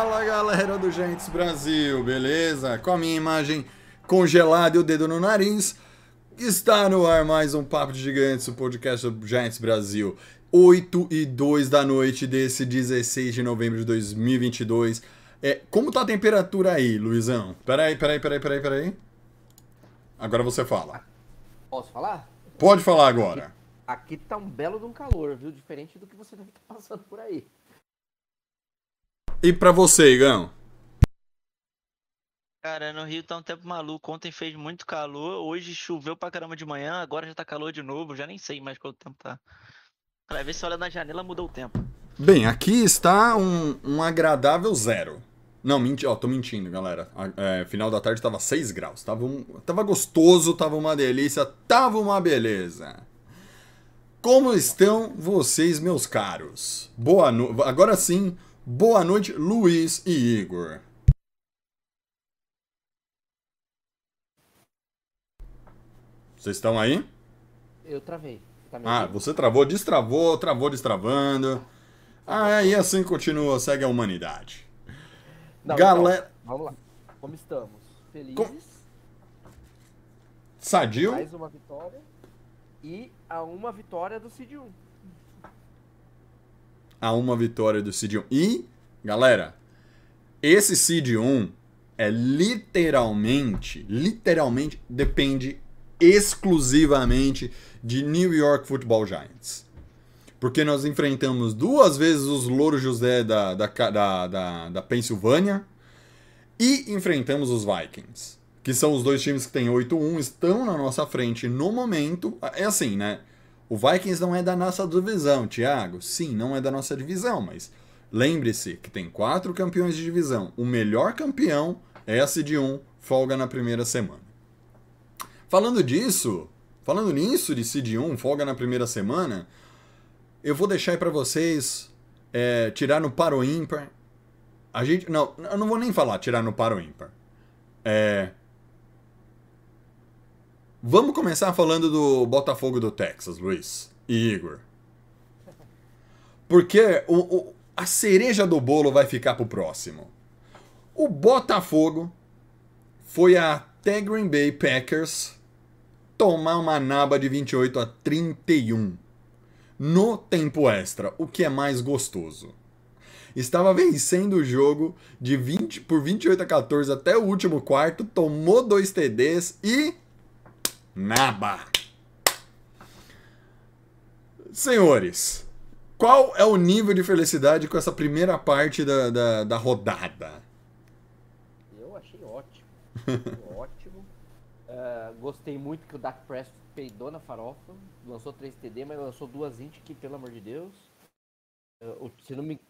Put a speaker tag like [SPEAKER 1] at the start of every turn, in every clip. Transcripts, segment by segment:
[SPEAKER 1] Fala galera do Giants Brasil, beleza? Com a minha imagem congelada e o dedo no nariz, está no ar mais um Papo de Gigantes, o podcast do Giants Brasil. 8 e 2 da noite desse 16 de novembro de 2022. É, como tá a temperatura aí, Luizão? Peraí, peraí, peraí, peraí, peraí. Agora você fala.
[SPEAKER 2] Posso falar?
[SPEAKER 1] Pode falar agora.
[SPEAKER 2] Aqui tá um belo de um calor, viu? Diferente do que você deve estar passando por aí.
[SPEAKER 1] E pra você, Igão?
[SPEAKER 3] Cara, no Rio tá um tempo maluco. Ontem fez muito calor, hoje choveu pra caramba de manhã, agora já tá calor de novo, já nem sei mais quanto tempo tá. Pra ver se olha na janela mudou o tempo.
[SPEAKER 1] Bem, aqui está um, um agradável zero. Não, menti, ó, tô mentindo, galera. É, final da tarde tava 6 graus. Tava, um, tava gostoso, tava uma delícia, tava uma beleza. Como estão vocês, meus caros? Boa noite. Agora sim, boa noite, Luiz e Igor. Vocês estão aí?
[SPEAKER 2] Eu travei. Tá
[SPEAKER 1] Ah, você travou, destravou, travou, destravando. Ah, e assim continua, segue a humanidade.
[SPEAKER 2] Não,
[SPEAKER 1] galera-
[SPEAKER 2] então, vamos lá. Como estamos? Felizes.
[SPEAKER 1] Com- Sadio?
[SPEAKER 2] Mais uma vitória. E a uma vitória do Cid 1.
[SPEAKER 1] A uma vitória do Seed 1. E, galera, esse Seed 1 é literalmente, literalmente depende exclusivamente de New York Football Giants. Porque nós enfrentamos duas vezes os Louros José da, da, da, da, da Pensilvânia e enfrentamos os Vikings. Que são os dois times que têm 8-1, estão na nossa frente no momento. É assim, né? O Vikings não é da nossa divisão, Thiago. Sim, não é da nossa divisão, mas lembre-se que tem quatro campeões de divisão. O melhor campeão é a Seed 1, folga na primeira semana. Falando disso, falando nisso de Seed 1, folga na primeira semana, eu vou deixar aí pra vocês é, tirar no par ou ímpar. A gente. Não, eu não vou nem falar tirar no par ou ímpar. É. Vamos começar falando do Botafogo do Texas, Luiz e Igor. Porque o, o- a cereja do bolo vai ficar pro próximo. O Botafogo foi até Green Bay Packers tomar uma naba de 28 a 31 no tempo extra, o que é mais gostoso. Estava vencendo o jogo de 20 por 28 a 14 até o último quarto, tomou dois TDs e Naba. Senhores, qual é o nível de felicidade com essa primeira parte da, da, da rodada?
[SPEAKER 2] Eu achei ótimo. Ótimo. Ah, gostei muito que o Dak Prescott peidou na farofa. Lançou 3 TD, mas lançou duas int que, pelo amor de Deus. O- se não me...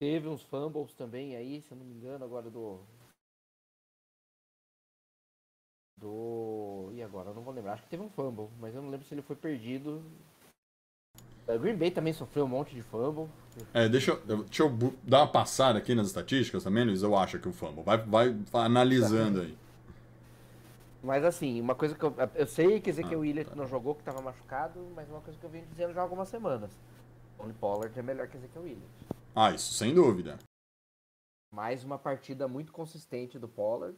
[SPEAKER 2] Teve uns fumbles também aí, se eu não me engano, agora do... Do... E agora? Eu não vou lembrar. Acho que teve um fumble, mas eu não lembro se ele foi perdido. Ah, Green Bay também sofreu um monte de fumble.
[SPEAKER 1] É, deixa, eu- deixa eu dar uma passada aqui nas estatísticas também, Luiz. Eu acho que o fumble. Vai, vai analisando aí.
[SPEAKER 2] Mas assim, uma coisa que eu. Eu sei que
[SPEAKER 1] Ah,
[SPEAKER 2] Ezequiel Williams
[SPEAKER 1] tá.
[SPEAKER 2] não jogou, que tava machucado, mas uma coisa que eu venho dizendo já há algumas semanas. Tony Pollard é melhor que Ezequiel Williams.
[SPEAKER 1] Ah, isso sem dúvida.
[SPEAKER 2] Mais uma partida muito consistente do Pollard.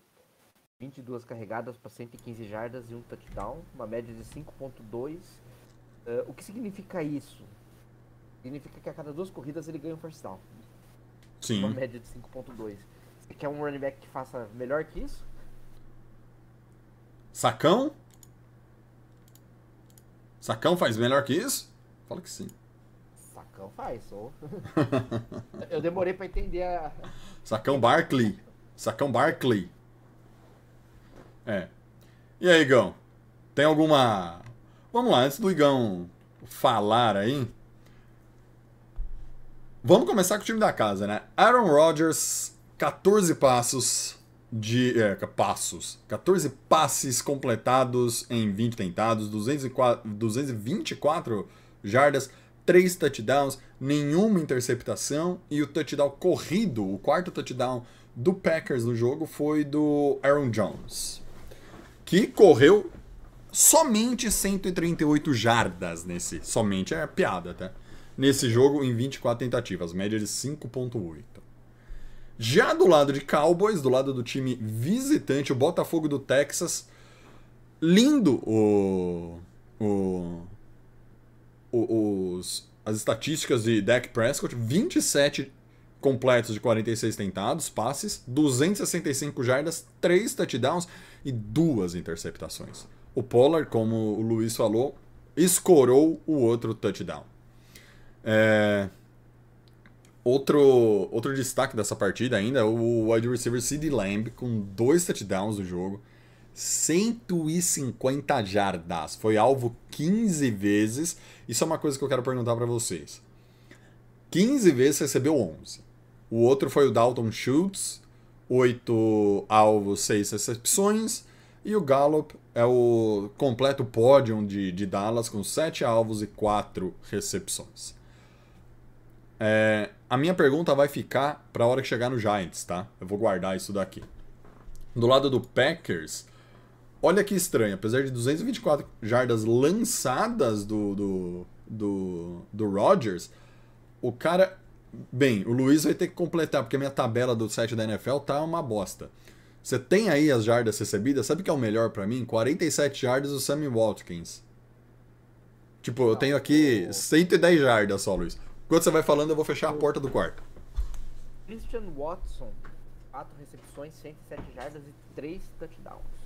[SPEAKER 2] 22 carregadas para 115 jardas e um touchdown, uma média de 5.2. Eh, o que significa isso? Significa que a cada duas corridas ele ganha um first down. Uma
[SPEAKER 1] Sim.
[SPEAKER 2] média de 5.2. Você quer um running back que faça melhor que isso?
[SPEAKER 1] Sacão? Sacão faz melhor que isso? Fala que sim.
[SPEAKER 2] Sacão faz, ou. eu demorei para entender a,
[SPEAKER 1] Sacão Barkley. Sacão Barkley. É. E aí, Igão? Tem alguma. Vamos lá, antes do Igão falar aí. Vamos começar com o time da casa, né? Aaron Rodgers, 14 passos, de é, passos. 14 passes completados em 20 tentados, 204, 224 jardas, 3 touchdowns, nenhuma interceptação e o touchdown corrido, o quarto touchdown do Packers no jogo foi do Aaron Jones, que correu somente 138 jardas nesse, somente é piada, tá? Nesse jogo em 24 tentativas, média de 5.8. Já do lado de Cowboys, do lado do time visitante, o Botafogo do Texas, lindo o, o, o os, as estatísticas de Dak Prescott, 27 completos de 46 tentados, passes, 265 jardas, 3 touchdowns e duas interceptações. O Pollard, como o Luiz falou, escorou o outro touchdown. É... Outro, outro destaque dessa partida ainda é o wide receiver CeeDee Lamb com dois touchdowns no jogo, 150 jardas. Foi alvo 15 vezes. Isso é uma coisa que eu quero perguntar para vocês. 15 vezes recebeu 11. O outro foi o Dalton Schultz, 8 alvos, 6 recepções. E o Gallup é o completo pódio de, de Dallas com 7 alvos e 4 recepções. É, a minha pergunta vai ficar para a hora que chegar no Giants, tá? Eu vou guardar isso daqui. Do lado do Packers, olha que estranho, apesar de 224 jardas lançadas do, do, do, do Rodgers, o cara. Bem, o Luiz vai ter que completar, porque a minha tabela do site da NFL tá uma bosta. Você tem aí as jardas recebidas, sabe o que é o melhor para mim? 47 jardas do Sammy Watkins. Tipo, eu tenho aqui 110 jardas só, Luiz. Enquanto você vai falando, eu vou fechar a porta do quarto.
[SPEAKER 2] Christian Watson, 4 recepções, 107 jardas e 3 touchdowns.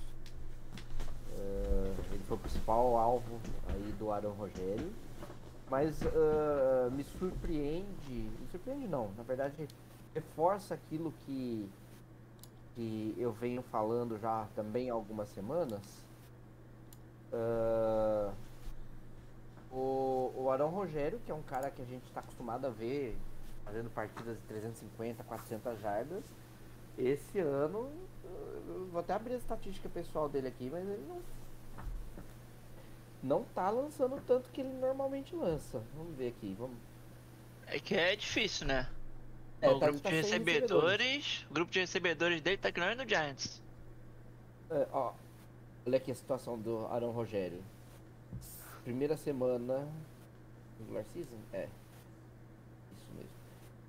[SPEAKER 2] Uh, ele foi o principal alvo aí do Aaron Rogério. Mas uh, me surpreende. Me surpreende não, na verdade reforça aquilo que, que eu venho falando já também algumas semanas. Uh, o, o Arão Rogério, que é um cara que a gente está acostumado a ver fazendo partidas de 350, 400 jardas, esse ano, vou até abrir a estatística pessoal dele aqui, mas ele não não tá lançando tanto que ele normalmente lança. Vamos ver aqui, vamos.
[SPEAKER 3] É que é difícil, né?
[SPEAKER 2] É,
[SPEAKER 3] o
[SPEAKER 2] tá-
[SPEAKER 3] grupo
[SPEAKER 2] tá
[SPEAKER 3] de
[SPEAKER 2] sem
[SPEAKER 3] recebedores, o grupo de recebedores dele tá grande no Giants.
[SPEAKER 2] É, ó, olha aqui a situação do Arão Rogério. Primeira semana. Regular season? É. Isso mesmo.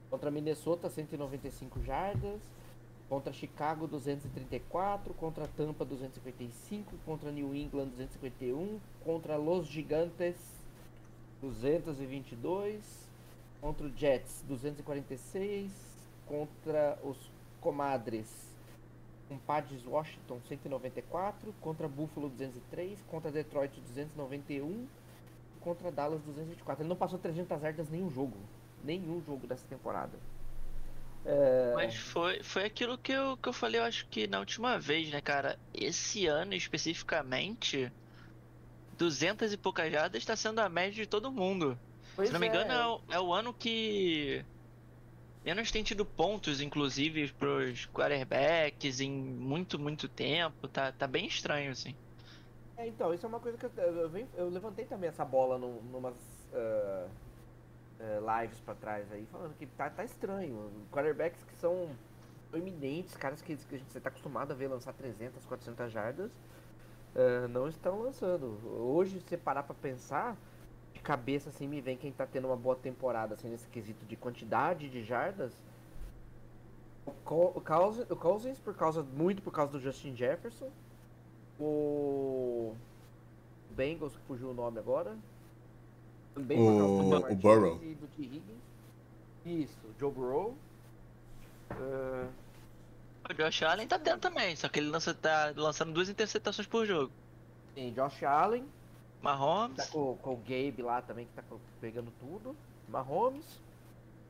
[SPEAKER 2] Contra Minnesota, 195 jardas. Contra Chicago, 234. Contra Tampa, 255. Contra New England, 251. Contra Los Gigantes, 222. Contra o Jets, 246. Contra os Comadres, Compadres Washington 194, contra Buffalo 203, contra Detroit 291, contra Dallas 224. Ele não passou 300 jardas nenhum jogo, nenhum jogo dessa temporada. É,
[SPEAKER 3] Mas foi, foi aquilo que eu, que eu falei, eu acho que na última vez, né, cara? Esse ano especificamente, 200 e poucas jardas está sendo a média de todo mundo.
[SPEAKER 2] pois
[SPEAKER 3] Se não me
[SPEAKER 2] é,
[SPEAKER 3] engano, é o, é o ano que menos tem tido pontos, inclusive, pros quarterbacks em muito, muito tempo. Tá, tá bem estranho, assim.
[SPEAKER 2] É, então, isso é uma coisa que eu, eu, eu levantei também essa bola num, numas ah, ah, lives pra trás aí, falando que tá, tá estranho. Quarterbacks que são eminentes, caras que, que a gente tá acostumado a ver lançar 300, 400 jardas, ah, não estão lançando. Hoje, se você parar pra pensar, de cabeça assim me vem quem tá tendo uma boa temporada assim, nesse quesito de quantidade de jardas. O Cousins, o Cousins por causa, muito por causa do Justin Jefferson. O Bengals, que fugiu o nome agora. Também
[SPEAKER 1] O-
[SPEAKER 2] Martinez
[SPEAKER 1] o Burrow.
[SPEAKER 2] E. Isso, Joe Burrow. Ah,
[SPEAKER 3] O Josh Allen tá tendo também, só que ele lança, tá lançando duas interceptações por jogo.
[SPEAKER 2] tem Josh Allen.
[SPEAKER 3] Mahomes,
[SPEAKER 2] Tá com, com o Gabe lá também, que tá pegando tudo. Mahomes.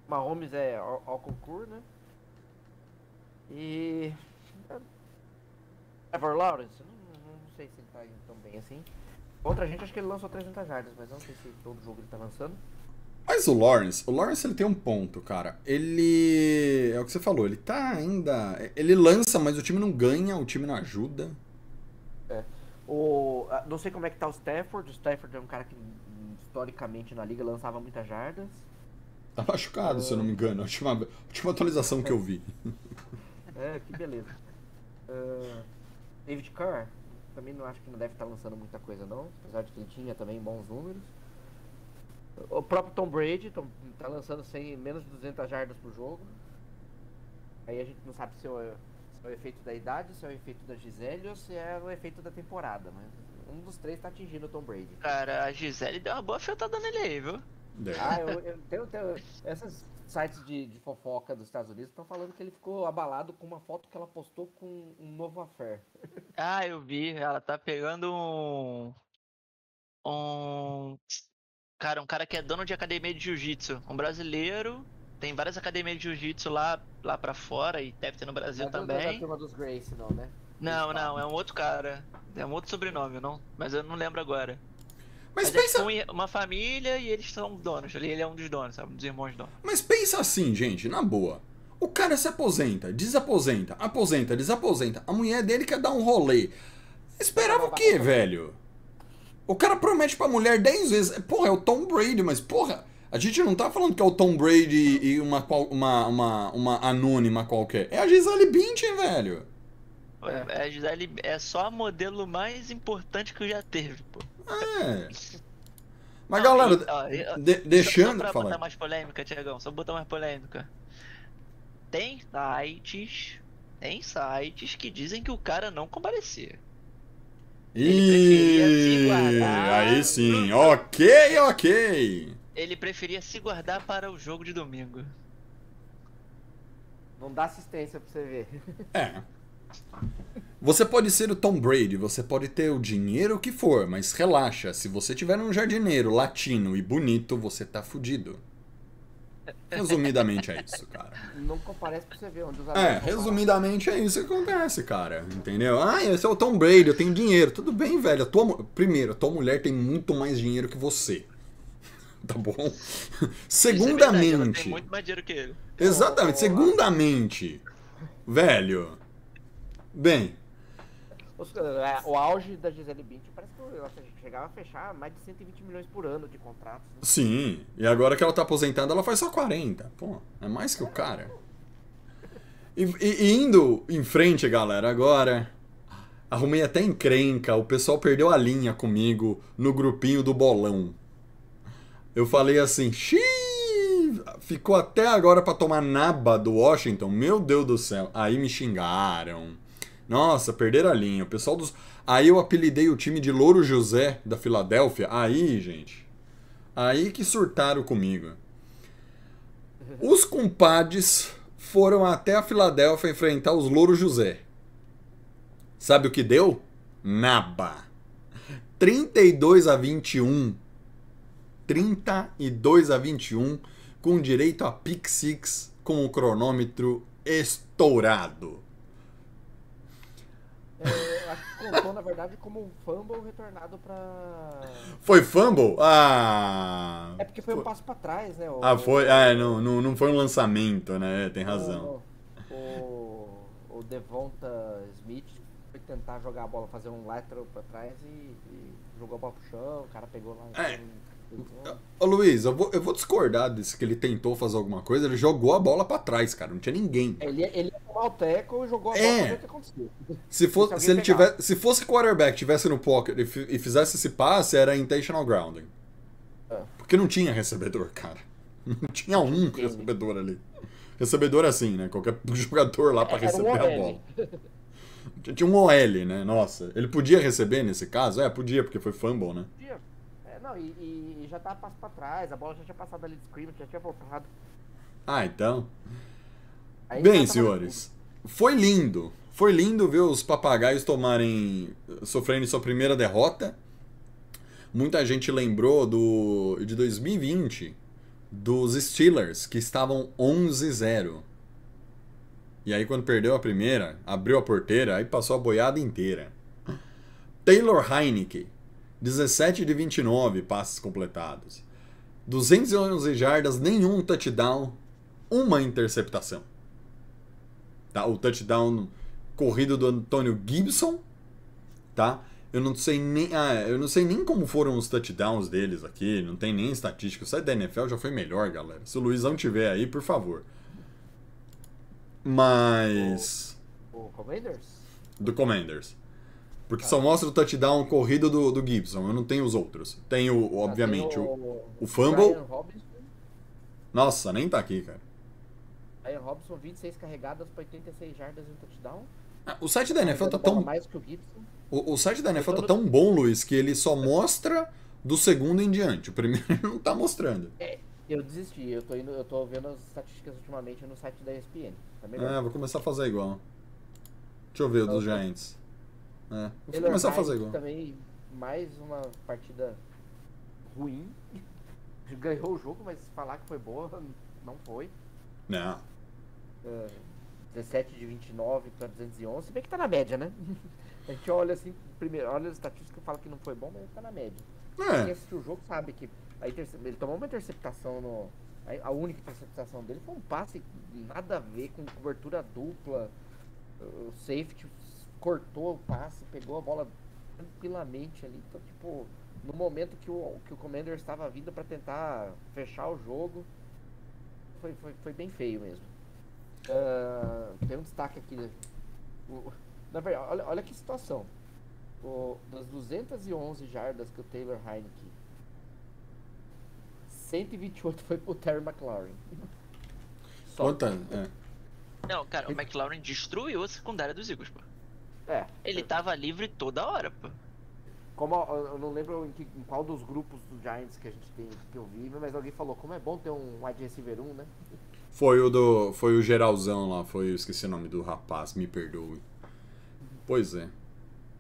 [SPEAKER 2] Mahomes é ao, ao concurso, né? E. Trevor Lawrence, não, não sei se ele tá indo tão bem assim. Contra a gente, acho que ele lançou 300 jardas, mas não sei se todo jogo ele tá lançando.
[SPEAKER 1] Mas o Lawrence, o Lawrence ele tem um ponto, cara. Ele. É o que você falou, ele tá ainda. Ele lança, mas o time não ganha, o time não ajuda.
[SPEAKER 2] O, ah, não sei como é que tá o Stafford. O Stafford é um cara que historicamente na liga lançava muitas jardas.
[SPEAKER 1] Tá machucado, se eu não me engano. A última, a última atualização que eu vi.
[SPEAKER 2] É, que beleza. Ah, David Carr, também não acho que não deve estar lançando muita coisa não, apesar de que ele tinha também bons números. O próprio Tom Brady tom- tá lançando sem menos de 200 jardas por jogo. Aí a gente não sabe se é, o, se é o efeito da idade, se é o efeito da Gisele ou se é o efeito da temporada, mas um dos três tá atingindo o Tom Brady.
[SPEAKER 3] Cara, a Gisele deu uma boa afetada nele aí, viu?
[SPEAKER 2] Ah, eu, eu tenho, tenho- Essas sites de, de fofoca dos Estados Unidos estão falando que ele ficou abalado com uma foto que ela postou com um novo affair.
[SPEAKER 3] Ah, eu vi. Ela tá pegando um. Um. Cara, um cara que é dono de academia de jiu-jitsu. Um brasileiro. Tem várias academias de jiu-jitsu lá, lá pra fora e deve ter no Brasil
[SPEAKER 2] Não é do- Da
[SPEAKER 3] também.
[SPEAKER 2] turma dos Grace, não, né?
[SPEAKER 3] Não, não, é um outro cara. É um outro sobrenome, não. Mas eu não lembro agora.
[SPEAKER 1] Mas
[SPEAKER 3] Mas é
[SPEAKER 1] pensa,
[SPEAKER 3] uma família e eles são donos. Ele é um dos donos, sabe? Um dos irmãos donos.
[SPEAKER 1] mas pensa assim, gente, na boa. O cara se aposenta, desaposenta, aposenta, desaposenta. A mulher dele quer dar um rolê. Esperava o quê, velho? O cara promete pra mulher 10 vezes. Porra, é o Tom Brady, mas porra, a gente não tá falando que é o Tom Brady e uma, uma, uma, uma anônima qualquer. É a Gisele Bündchen, velho.
[SPEAKER 3] É. A Gisele é só a modelo mais importante que já teve, pô.
[SPEAKER 1] É. Mas
[SPEAKER 3] Não,
[SPEAKER 1] galera,
[SPEAKER 3] e- ó, e-
[SPEAKER 1] de-
[SPEAKER 3] Só, só
[SPEAKER 1] deixando.
[SPEAKER 3] pra
[SPEAKER 1] Fala
[SPEAKER 3] botar mais polêmica, Tiagão, só botar mais polêmica. Tem sites. Tem sites que dizem que o cara não comparecia. preferia se
[SPEAKER 1] Ih,
[SPEAKER 3] guardar.
[SPEAKER 1] aí sim. Ok, ok.
[SPEAKER 3] Ele preferia se guardar para o jogo de domingo.
[SPEAKER 2] Não dá assistência pra você ver.
[SPEAKER 1] É. Você pode ser o Tom Brady, você pode ter o dinheiro que for, mas relaxa, se você tiver um jardineiro latino e bonito, você tá fudido. Resumidamente é isso, cara.
[SPEAKER 2] Não comparece pra você ver onde os
[SPEAKER 1] É, resumidamente é isso que acontece, cara. Entendeu? Ah, esse é o Tom Brady, eu tenho dinheiro. Tudo bem, velho. A tua, primeiro, a tua mulher tem muito mais dinheiro que você. Tá bom?
[SPEAKER 3] Isso é verdade,
[SPEAKER 1] Segundamente.
[SPEAKER 3] tem muito mais dinheiro que ele.
[SPEAKER 1] Exatamente. Segundamente. Velho. Bem,
[SPEAKER 2] Os- é, o auge da Gisele Bündchen parece que ela chegava a fechar mais de 120 milhões por ano de contratos. né?
[SPEAKER 1] sim. E agora que ela tá aposentada, ela faz só 40. Pô, é mais que o cara. E, e- indo em frente, galera, agora. Arrumei até encrenca. O pessoal perdeu a linha comigo no grupinho do bolão. Eu falei assim, xiii, ficou até agora pra tomar naba do Washington. Meu Deus do céu. Aí me xingaram. Nossa, perderam a linha. O pessoal dos. Aí eu apelidei o time de Louro José da Filadélfia. Aí, gente. Aí que surtaram comigo. Os compadres foram até a Filadélfia enfrentar os Louro José. Sabe o que deu? Naba. 32 a 21. 32 a 21 com direito a pick six com o cronômetro estourado.
[SPEAKER 2] É, acho que contou, na verdade, como um fumble retornado pra.
[SPEAKER 1] Foi fumble? Ah.
[SPEAKER 2] É porque foi um passo pra trás, né? o-
[SPEAKER 1] Ah, foi. Ah, não, não, não foi um lançamento, né? Tem razão.
[SPEAKER 2] O, o, o Devonta Smith foi tentar jogar a bola, fazer um lateral pra trás e, e jogou a bola pro chão, o cara pegou lá.
[SPEAKER 1] É.
[SPEAKER 2] então,
[SPEAKER 1] Ô Luiz, eu vou, eu vou discordar disso que ele tentou fazer alguma coisa. Ele jogou a bola pra trás, cara. Não tinha ninguém.
[SPEAKER 2] Ele, ele ia tomar o teco e jogou a bola
[SPEAKER 1] É.
[SPEAKER 2] pra ver o que aconteceu.
[SPEAKER 1] Se, fosse, se ele
[SPEAKER 2] pegar.
[SPEAKER 1] tivesse, se fosse quarterback, tivesse no pocket e, fi- fizesse esse passe, era intentional grounding.
[SPEAKER 2] É.
[SPEAKER 1] Porque não tinha recebedor, cara. Não tinha um recebedor ali. Recebedor assim, né? Qualquer jogador lá pra
[SPEAKER 2] Era um
[SPEAKER 1] receber a
[SPEAKER 2] OL.
[SPEAKER 1] bola. Tinha um OL, né? Nossa. Ele podia receber nesse caso? É, podia, porque foi fumble, né?
[SPEAKER 2] Podia. Não, e, e já tava passo pra trás, a bola já tinha passado ali de scrimmage, já tinha voltado.
[SPEAKER 1] Ah, então.
[SPEAKER 2] Aí
[SPEAKER 1] Bem, senhores, foi lindo. Foi lindo ver os papagaios tomarem. sofrendo sua primeira derrota. Muita gente lembrou do de 2020 dos Steelers, que estavam 11-0. E aí, quando perdeu a primeira, abriu a porteira, aí passou a boiada inteira. Taylor Heineke, 17 de 29 passes completados. 211 jardas, nenhum touchdown, uma interceptação. Tá? O touchdown corrido do Antônio Gibson, tá? Eu não sei nem, ah, eu não sei nem como foram os touchdowns deles aqui, não tem nem estatística. O site da NFL já foi melhor, galera. Se o Luizão tiver aí, por favor. Mas
[SPEAKER 2] O Commanders?
[SPEAKER 1] do Commanders. Porque só mostra o touchdown corrido do, do Gibson, eu não tenho os outros. Tenho, obviamente,
[SPEAKER 2] Ah,
[SPEAKER 1] o,
[SPEAKER 2] tem o,
[SPEAKER 1] o fumble. Nossa, nem tá aqui, cara.
[SPEAKER 2] Ryan Robinson, 26 carregadas para 86 jardas e um touchdown.
[SPEAKER 1] Ah, O site da NFL tá tão.
[SPEAKER 2] mais que o Gibson.
[SPEAKER 1] O, o site da NFL tá tão bom, Luiz, que ele só mostra do segundo em diante. O primeiro não tá mostrando.
[SPEAKER 2] Eu desisti, eu tô, indo, eu tô vendo as estatísticas ultimamente no site da ESPN. Tá melhor.
[SPEAKER 1] É, vou começar a fazer igual. Deixa eu ver o dos Giants. É, vou
[SPEAKER 2] Taylor
[SPEAKER 1] começar a fazer igual.
[SPEAKER 2] Também mais uma partida ruim. Ganhou o jogo, mas falar que foi boa, não foi.
[SPEAKER 1] Não.
[SPEAKER 2] É, 17 de 29 para 211, se bem que tá na média, né? A gente olha assim, primeiro, olha as estatísticas e fala que não foi bom, mas tá na média. Quem
[SPEAKER 1] É,
[SPEAKER 2] assistiu o jogo sabe que ele tomou uma interceptação no. A, a única interceptação dele foi um passe nada a ver com cobertura dupla. O safety cortou o passe, pegou a bola tranquilamente ali. Então, tipo, no momento que o, que o Commander estava vindo para tentar fechar o jogo, foi, foi, foi bem feio mesmo. Ah, tem um destaque aqui. né? O- na verdade, olha, olha que situação. O, das 211 jardas que o Taylor Heineke 128 foi pro Terry McLaurin. Só.
[SPEAKER 1] quanta. É.
[SPEAKER 3] Não, cara, o McLaurin destruiu a secundária dos Eagles, pô.
[SPEAKER 2] É.
[SPEAKER 3] Ele tava livre toda hora, pô.
[SPEAKER 2] Como eu não lembro em, que- em qual dos grupos do Giants que a gente tem que eu vi, mas alguém falou como é bom ter um wide receiver 1, né?
[SPEAKER 1] Foi o do. Foi o geralzão lá, foi. Eu esqueci o nome do rapaz, me perdoe. Pois é.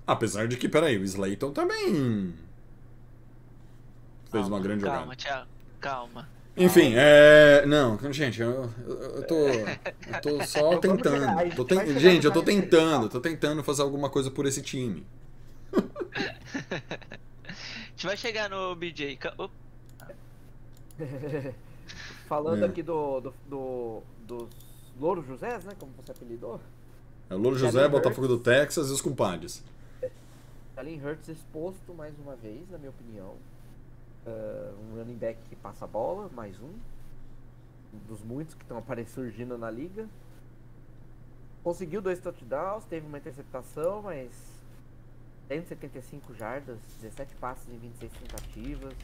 [SPEAKER 1] Apesar de que, peraí, o Slayton também. Fez uma
[SPEAKER 3] Calma,
[SPEAKER 1] grande
[SPEAKER 3] Calma,
[SPEAKER 1] jogada.
[SPEAKER 3] Thiago. Calma.
[SPEAKER 1] Enfim, é. Não, gente, eu, eu, tô. Eu tô só tentando.
[SPEAKER 2] gente
[SPEAKER 1] Tô ten- Gente, eu tô tentando, tô tentando fazer alguma coisa por esse time.
[SPEAKER 3] A gente vai chegar no BJ.
[SPEAKER 2] Falando
[SPEAKER 1] É.
[SPEAKER 2] aqui do, do, do- dos Louro Josés, né? Como você apelidou.
[SPEAKER 1] É o Louro José, Botafogo do. Texas e os compadres.
[SPEAKER 2] Jalen Hurts exposto mais uma vez, na minha opinião. Ah, um running back que passa a bola, mais um. Um dos muitos que estão aparecendo surgindo na liga. Conseguiu dois touchdowns, teve uma interceptação, mas 175 jardas, 17 passes em 26 tentativas.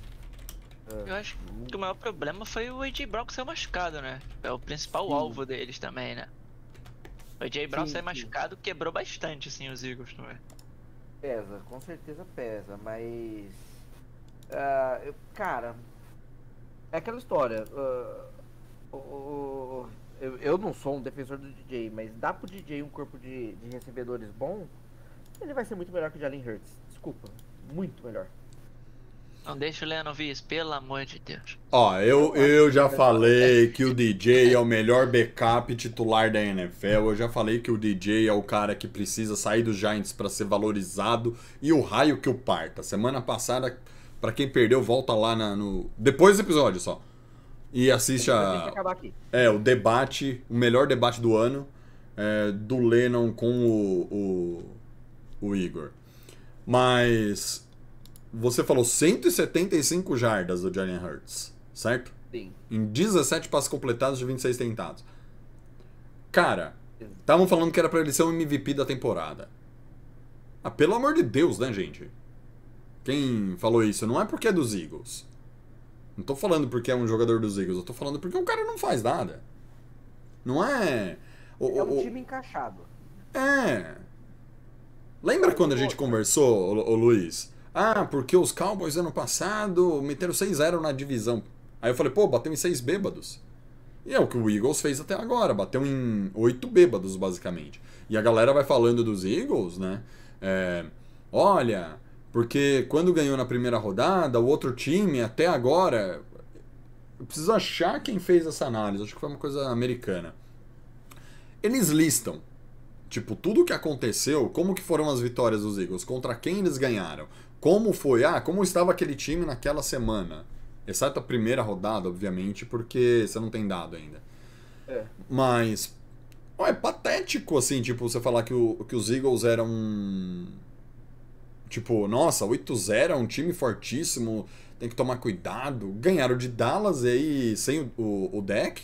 [SPEAKER 2] Ah,
[SPEAKER 3] eu acho que o maior problema foi o AJ Brown que saiu machucado, né? É o principal
[SPEAKER 2] Sim.
[SPEAKER 3] alvo deles também, né? O AJ Brown
[SPEAKER 2] Sim,
[SPEAKER 3] machucado, quebrou bastante, assim, os Eagles também.
[SPEAKER 2] Pesa, com certeza pesa, mas. Eu- cara, é aquela história. o- o- eu, eu não sou um defensor do DJ, mas dá pro DJ um corpo de, de recebedores bom, ele vai ser muito melhor que o Jalen Hurts. Desculpa, muito melhor.
[SPEAKER 3] Não deixa o Leandro isso, pelo amor de Deus.
[SPEAKER 1] Ó, eu, eu já falei que o DJ é o melhor backup titular da NFL. Eu já falei que o DJ é o cara que precisa sair dos Giants pra ser valorizado. E o raio que o parta. Semana passada, pra quem perdeu, volta lá na- no. Depois do episódio só. E assiste a.
[SPEAKER 2] acabar aqui.
[SPEAKER 1] É, o debate, o melhor debate do ano é, do Lennon com o, o, o Igor. Mas você falou 175 jardas do Jalen Hurts, certo?
[SPEAKER 2] Sim.
[SPEAKER 1] Em 17 passos completados de 26 tentados. Cara, estavam falando que era pra ele ser o MVP da temporada. Ah, pelo amor de Deus, né, gente? Quem falou isso não é porque é dos Eagles. Não tô falando porque é um jogador dos Eagles, eu tô falando porque o cara não faz nada. Não é. O,
[SPEAKER 2] É
[SPEAKER 1] o-
[SPEAKER 2] um time encaixado.
[SPEAKER 1] é. Lembra quando a gente conversou, ô, ô Luiz? Ah, porque os Cowboys ano passado meteram 6-0 na divisão. Aí eu falei, pô, bateu em 6 bêbados. E é o que o Eagles fez até agora, bateu em 8 bêbados, basicamente. E a galera vai falando dos Eagles, né? É, olha, porque quando ganhou na primeira rodada, o outro time, até agora. Eu preciso achar quem fez essa análise, acho que foi uma coisa americana. Eles listam Tipo, tudo o que aconteceu, como que foram as vitórias dos Eagles, contra quem eles ganharam, como foi, ah, como estava aquele time naquela semana. Exceto a primeira rodada, obviamente, porque você não tem dado ainda.
[SPEAKER 2] É.
[SPEAKER 1] Mas. ó, é patético, assim, tipo, você falar que, o, que os Eagles eram. Tipo, nossa, 8-0 é um time fortíssimo, tem que tomar cuidado. Ganharam de Dallas aí sem o, o, o deck,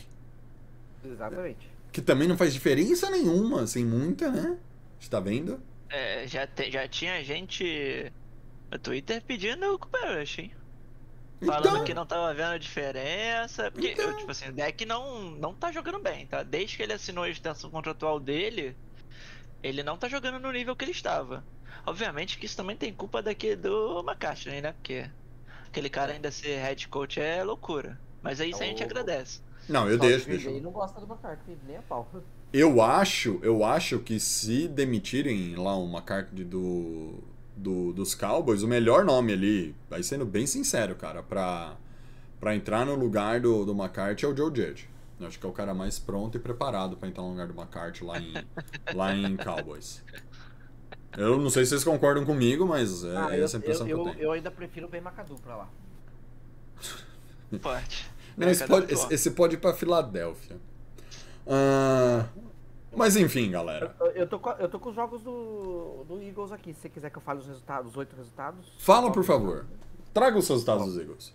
[SPEAKER 2] Exatamente.
[SPEAKER 1] que também não faz diferença nenhuma, assim, muita, né? Você tá vendo?
[SPEAKER 3] É, já, te- já tinha gente no Twitter pedindo o Cooper Rush, hein? Falando
[SPEAKER 1] Então,
[SPEAKER 3] que não tava vendo a diferença. Porque,
[SPEAKER 1] Então.
[SPEAKER 3] eu, tipo assim, o deck não, não tá jogando bem, tá? Desde que ele assinou a extensão contratual dele, ele não tá jogando no nível que ele estava. Obviamente que isso também tem culpa daqui do McCartney, né? Porque aquele cara ainda ser head coach é loucura. Mas aí isso a gente
[SPEAKER 2] O-
[SPEAKER 3] agradece.
[SPEAKER 1] Não, eu
[SPEAKER 2] Só
[SPEAKER 1] deixo,
[SPEAKER 2] o
[SPEAKER 1] deixo.
[SPEAKER 2] Bay não gosta do McCarthy, nem a pau.
[SPEAKER 1] Eu acho, eu acho que se demitirem lá uma carta do, do, dos Cowboys, o melhor nome ali, vai sendo bem sincero, cara, pra, pra entrar no lugar do, do McCarthy é o Joe Judge. Eu acho que é o cara mais pronto e preparado pra entrar no lugar do McCarthy lá em, lá em Cowboys. Eu não sei se vocês concordam comigo, mas é,
[SPEAKER 2] Ah,
[SPEAKER 1] é
[SPEAKER 2] eu,
[SPEAKER 1] essa a impressão
[SPEAKER 2] eu,
[SPEAKER 1] que eu
[SPEAKER 2] eu,
[SPEAKER 1] tenho.
[SPEAKER 2] eu ainda prefiro o Ben McAdoo pra lá.
[SPEAKER 3] Forte.
[SPEAKER 1] Não, esse, pode, esse, esse pode ir pra Filadélfia. Ah, mas enfim, galera.
[SPEAKER 2] Eu, eu tô, com, eu tô com os jogos do, do Eagles aqui. Se você quiser que eu fale os resultados, os oito resultados.
[SPEAKER 1] Fala, por favor. Traga os resultados dos Eagles.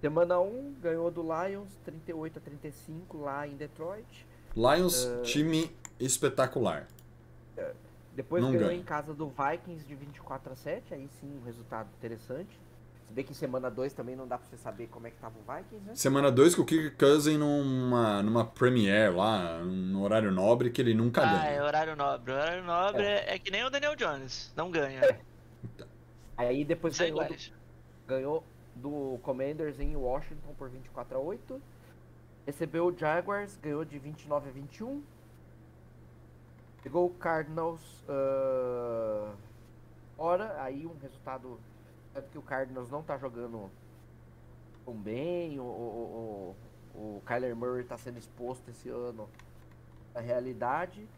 [SPEAKER 2] Semana 1 ganhou do Lions 38 a 35 lá em Detroit.
[SPEAKER 1] Lions,
[SPEAKER 2] É.
[SPEAKER 1] time espetacular.
[SPEAKER 2] Depois
[SPEAKER 1] Não
[SPEAKER 2] ganhou
[SPEAKER 1] ganha.
[SPEAKER 2] em casa do Vikings de 24 a 7, aí sim um resultado interessante. Se bem que em semana 2 também não dá pra você saber como é que tava o Vikings, né?
[SPEAKER 1] Semana 2 com o Kirk Cousin numa, numa Premiere lá, no horário nobre, que ele nunca
[SPEAKER 3] Ah, é
[SPEAKER 1] ganha.
[SPEAKER 3] horário nobre. Horário nobre é. é que nem o Daniel Jones. Não ganha.
[SPEAKER 2] Aí depois ganhou do, ganhou do Commanders em Washington por 24 a 8. Recebeu o Jaguars, ganhou de 29 a 21. Pegou o Cardinals ah, fora, aí um resultado. Tanto que o Cardinals não tá jogando tão bem, o, o, o, o Kyler Murray tá sendo exposto esse ano à realidade.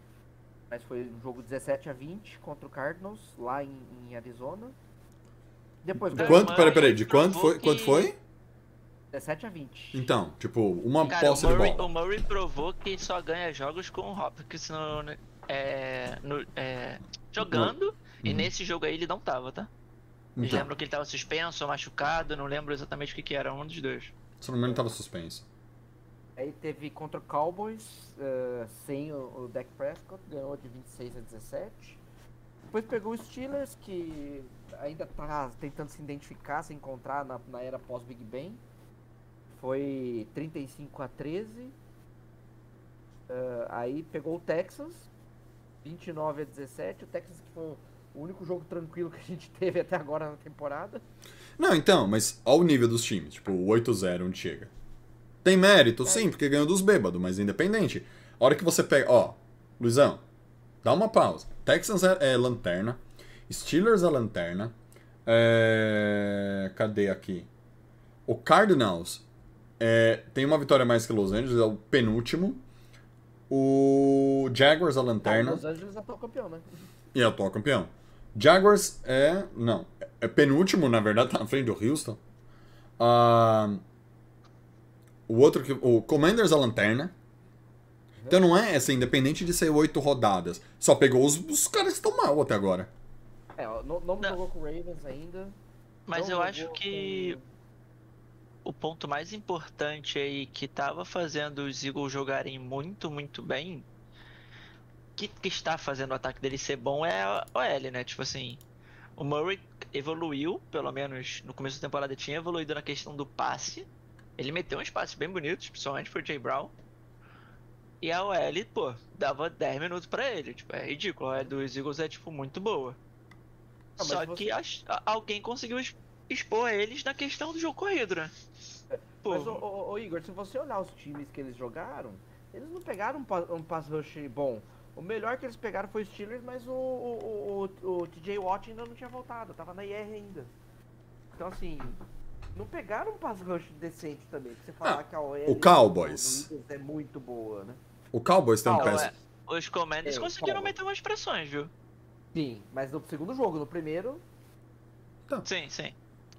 [SPEAKER 2] Mas foi um jogo 17 a 20 contra o Cardinals, lá em, em Arizona. Depois
[SPEAKER 3] De
[SPEAKER 1] Quanto? Peraí, peraí, de quanto foi? Quanto
[SPEAKER 3] que-
[SPEAKER 1] foi?
[SPEAKER 2] 17 a 20.
[SPEAKER 1] Então, tipo, uma
[SPEAKER 3] Cara,
[SPEAKER 1] posse de
[SPEAKER 3] Murray,
[SPEAKER 1] bola.
[SPEAKER 3] o Murray provou que só ganha jogos com o Hopkins no, é, no- é, jogando. E
[SPEAKER 1] Uhum.
[SPEAKER 3] nesse jogo aí ele não tava, tá? Eles
[SPEAKER 1] Então,
[SPEAKER 3] lembram que ele tava suspenso ou machucado, não lembro exatamente o que, que era, um dos dois.
[SPEAKER 1] se não me engano, tava suspenso.
[SPEAKER 2] Aí teve contra o Cowboys, eh, sem o, o Dak Prescott, ganhou de 26 a 17. Depois pegou o Steelers, que ainda tá tentando se identificar, se encontrar na, na era pós-Big Ben. Foi 35 a 13. Eh, aí pegou o Texas, 29 a 17. O Texas que foi o único jogo tranquilo que a gente teve até agora na temporada.
[SPEAKER 1] Não, então, mas ao nível dos times, tipo, o 8-0 onde chega. Tem mérito, sim, porque ganhou dos bêbados, mas independente. A hora que você pega, ó, Luizão, dá uma pausa. Texans é, é lanterna, Steelers é lanterna, é... cadê aqui? O Cardinals é, tem uma vitória mais que Los Angeles, é o penúltimo. O Jaguars é a
[SPEAKER 2] Ah,
[SPEAKER 1] lanterna.
[SPEAKER 2] Los Angeles é atual campeão, né?
[SPEAKER 1] E é atual campeão. Jaguars é. Não. É penúltimo, na verdade, tá na frente do Houston. Ah, o outro que. O Commanders é a lanterna. Então não é essa, independente de ser oito rodadas. Só pegou os, os caras que estão mal até agora.
[SPEAKER 2] É, não, não
[SPEAKER 3] Não.
[SPEAKER 2] jogou com o Ravens ainda.
[SPEAKER 3] Mas eu acho que
[SPEAKER 2] com-
[SPEAKER 3] o ponto mais importante aí que tava fazendo os Eagles jogarem muito, muito bem, que, que está fazendo o ataque dele ser bom é a OL, né? Tipo assim, o Murray evoluiu, pelo menos no começo da temporada tinha evoluído na questão do passe. Ele meteu uns passes bem bonitos, principalmente pro Jay Brown. E a OL, pô, dava 10 minutos pra ele. Tipo, é ridículo. A OL dos Eagles é, tipo, muito boa.
[SPEAKER 2] Ah,
[SPEAKER 3] Só
[SPEAKER 2] você-
[SPEAKER 3] que a- alguém conseguiu expor eles na questão do jogo corrido, né? Pô,
[SPEAKER 2] Mas, ô, ô, ô, Igor, se você olhar os times que eles jogaram, eles não pegaram um, pa- um pass rush bom. O melhor que eles pegaram foi o Steelers, mas o, o, o, o, o TJ Watt ainda não tinha voltado, tava na IR ainda. Então, assim, não pegaram um pass rush decente também. Pra você falar
[SPEAKER 1] Ah,
[SPEAKER 2] que a OL
[SPEAKER 1] o Cowboys.
[SPEAKER 2] é muito boa, né?
[SPEAKER 1] O Cowboys tem um
[SPEAKER 2] Ah,
[SPEAKER 1] péssimo.
[SPEAKER 3] é, os Commanders
[SPEAKER 2] É,
[SPEAKER 3] conseguiram meter umas pressões, viu?
[SPEAKER 2] Sim, mas no segundo jogo, no primeiro.
[SPEAKER 3] Sim, sim.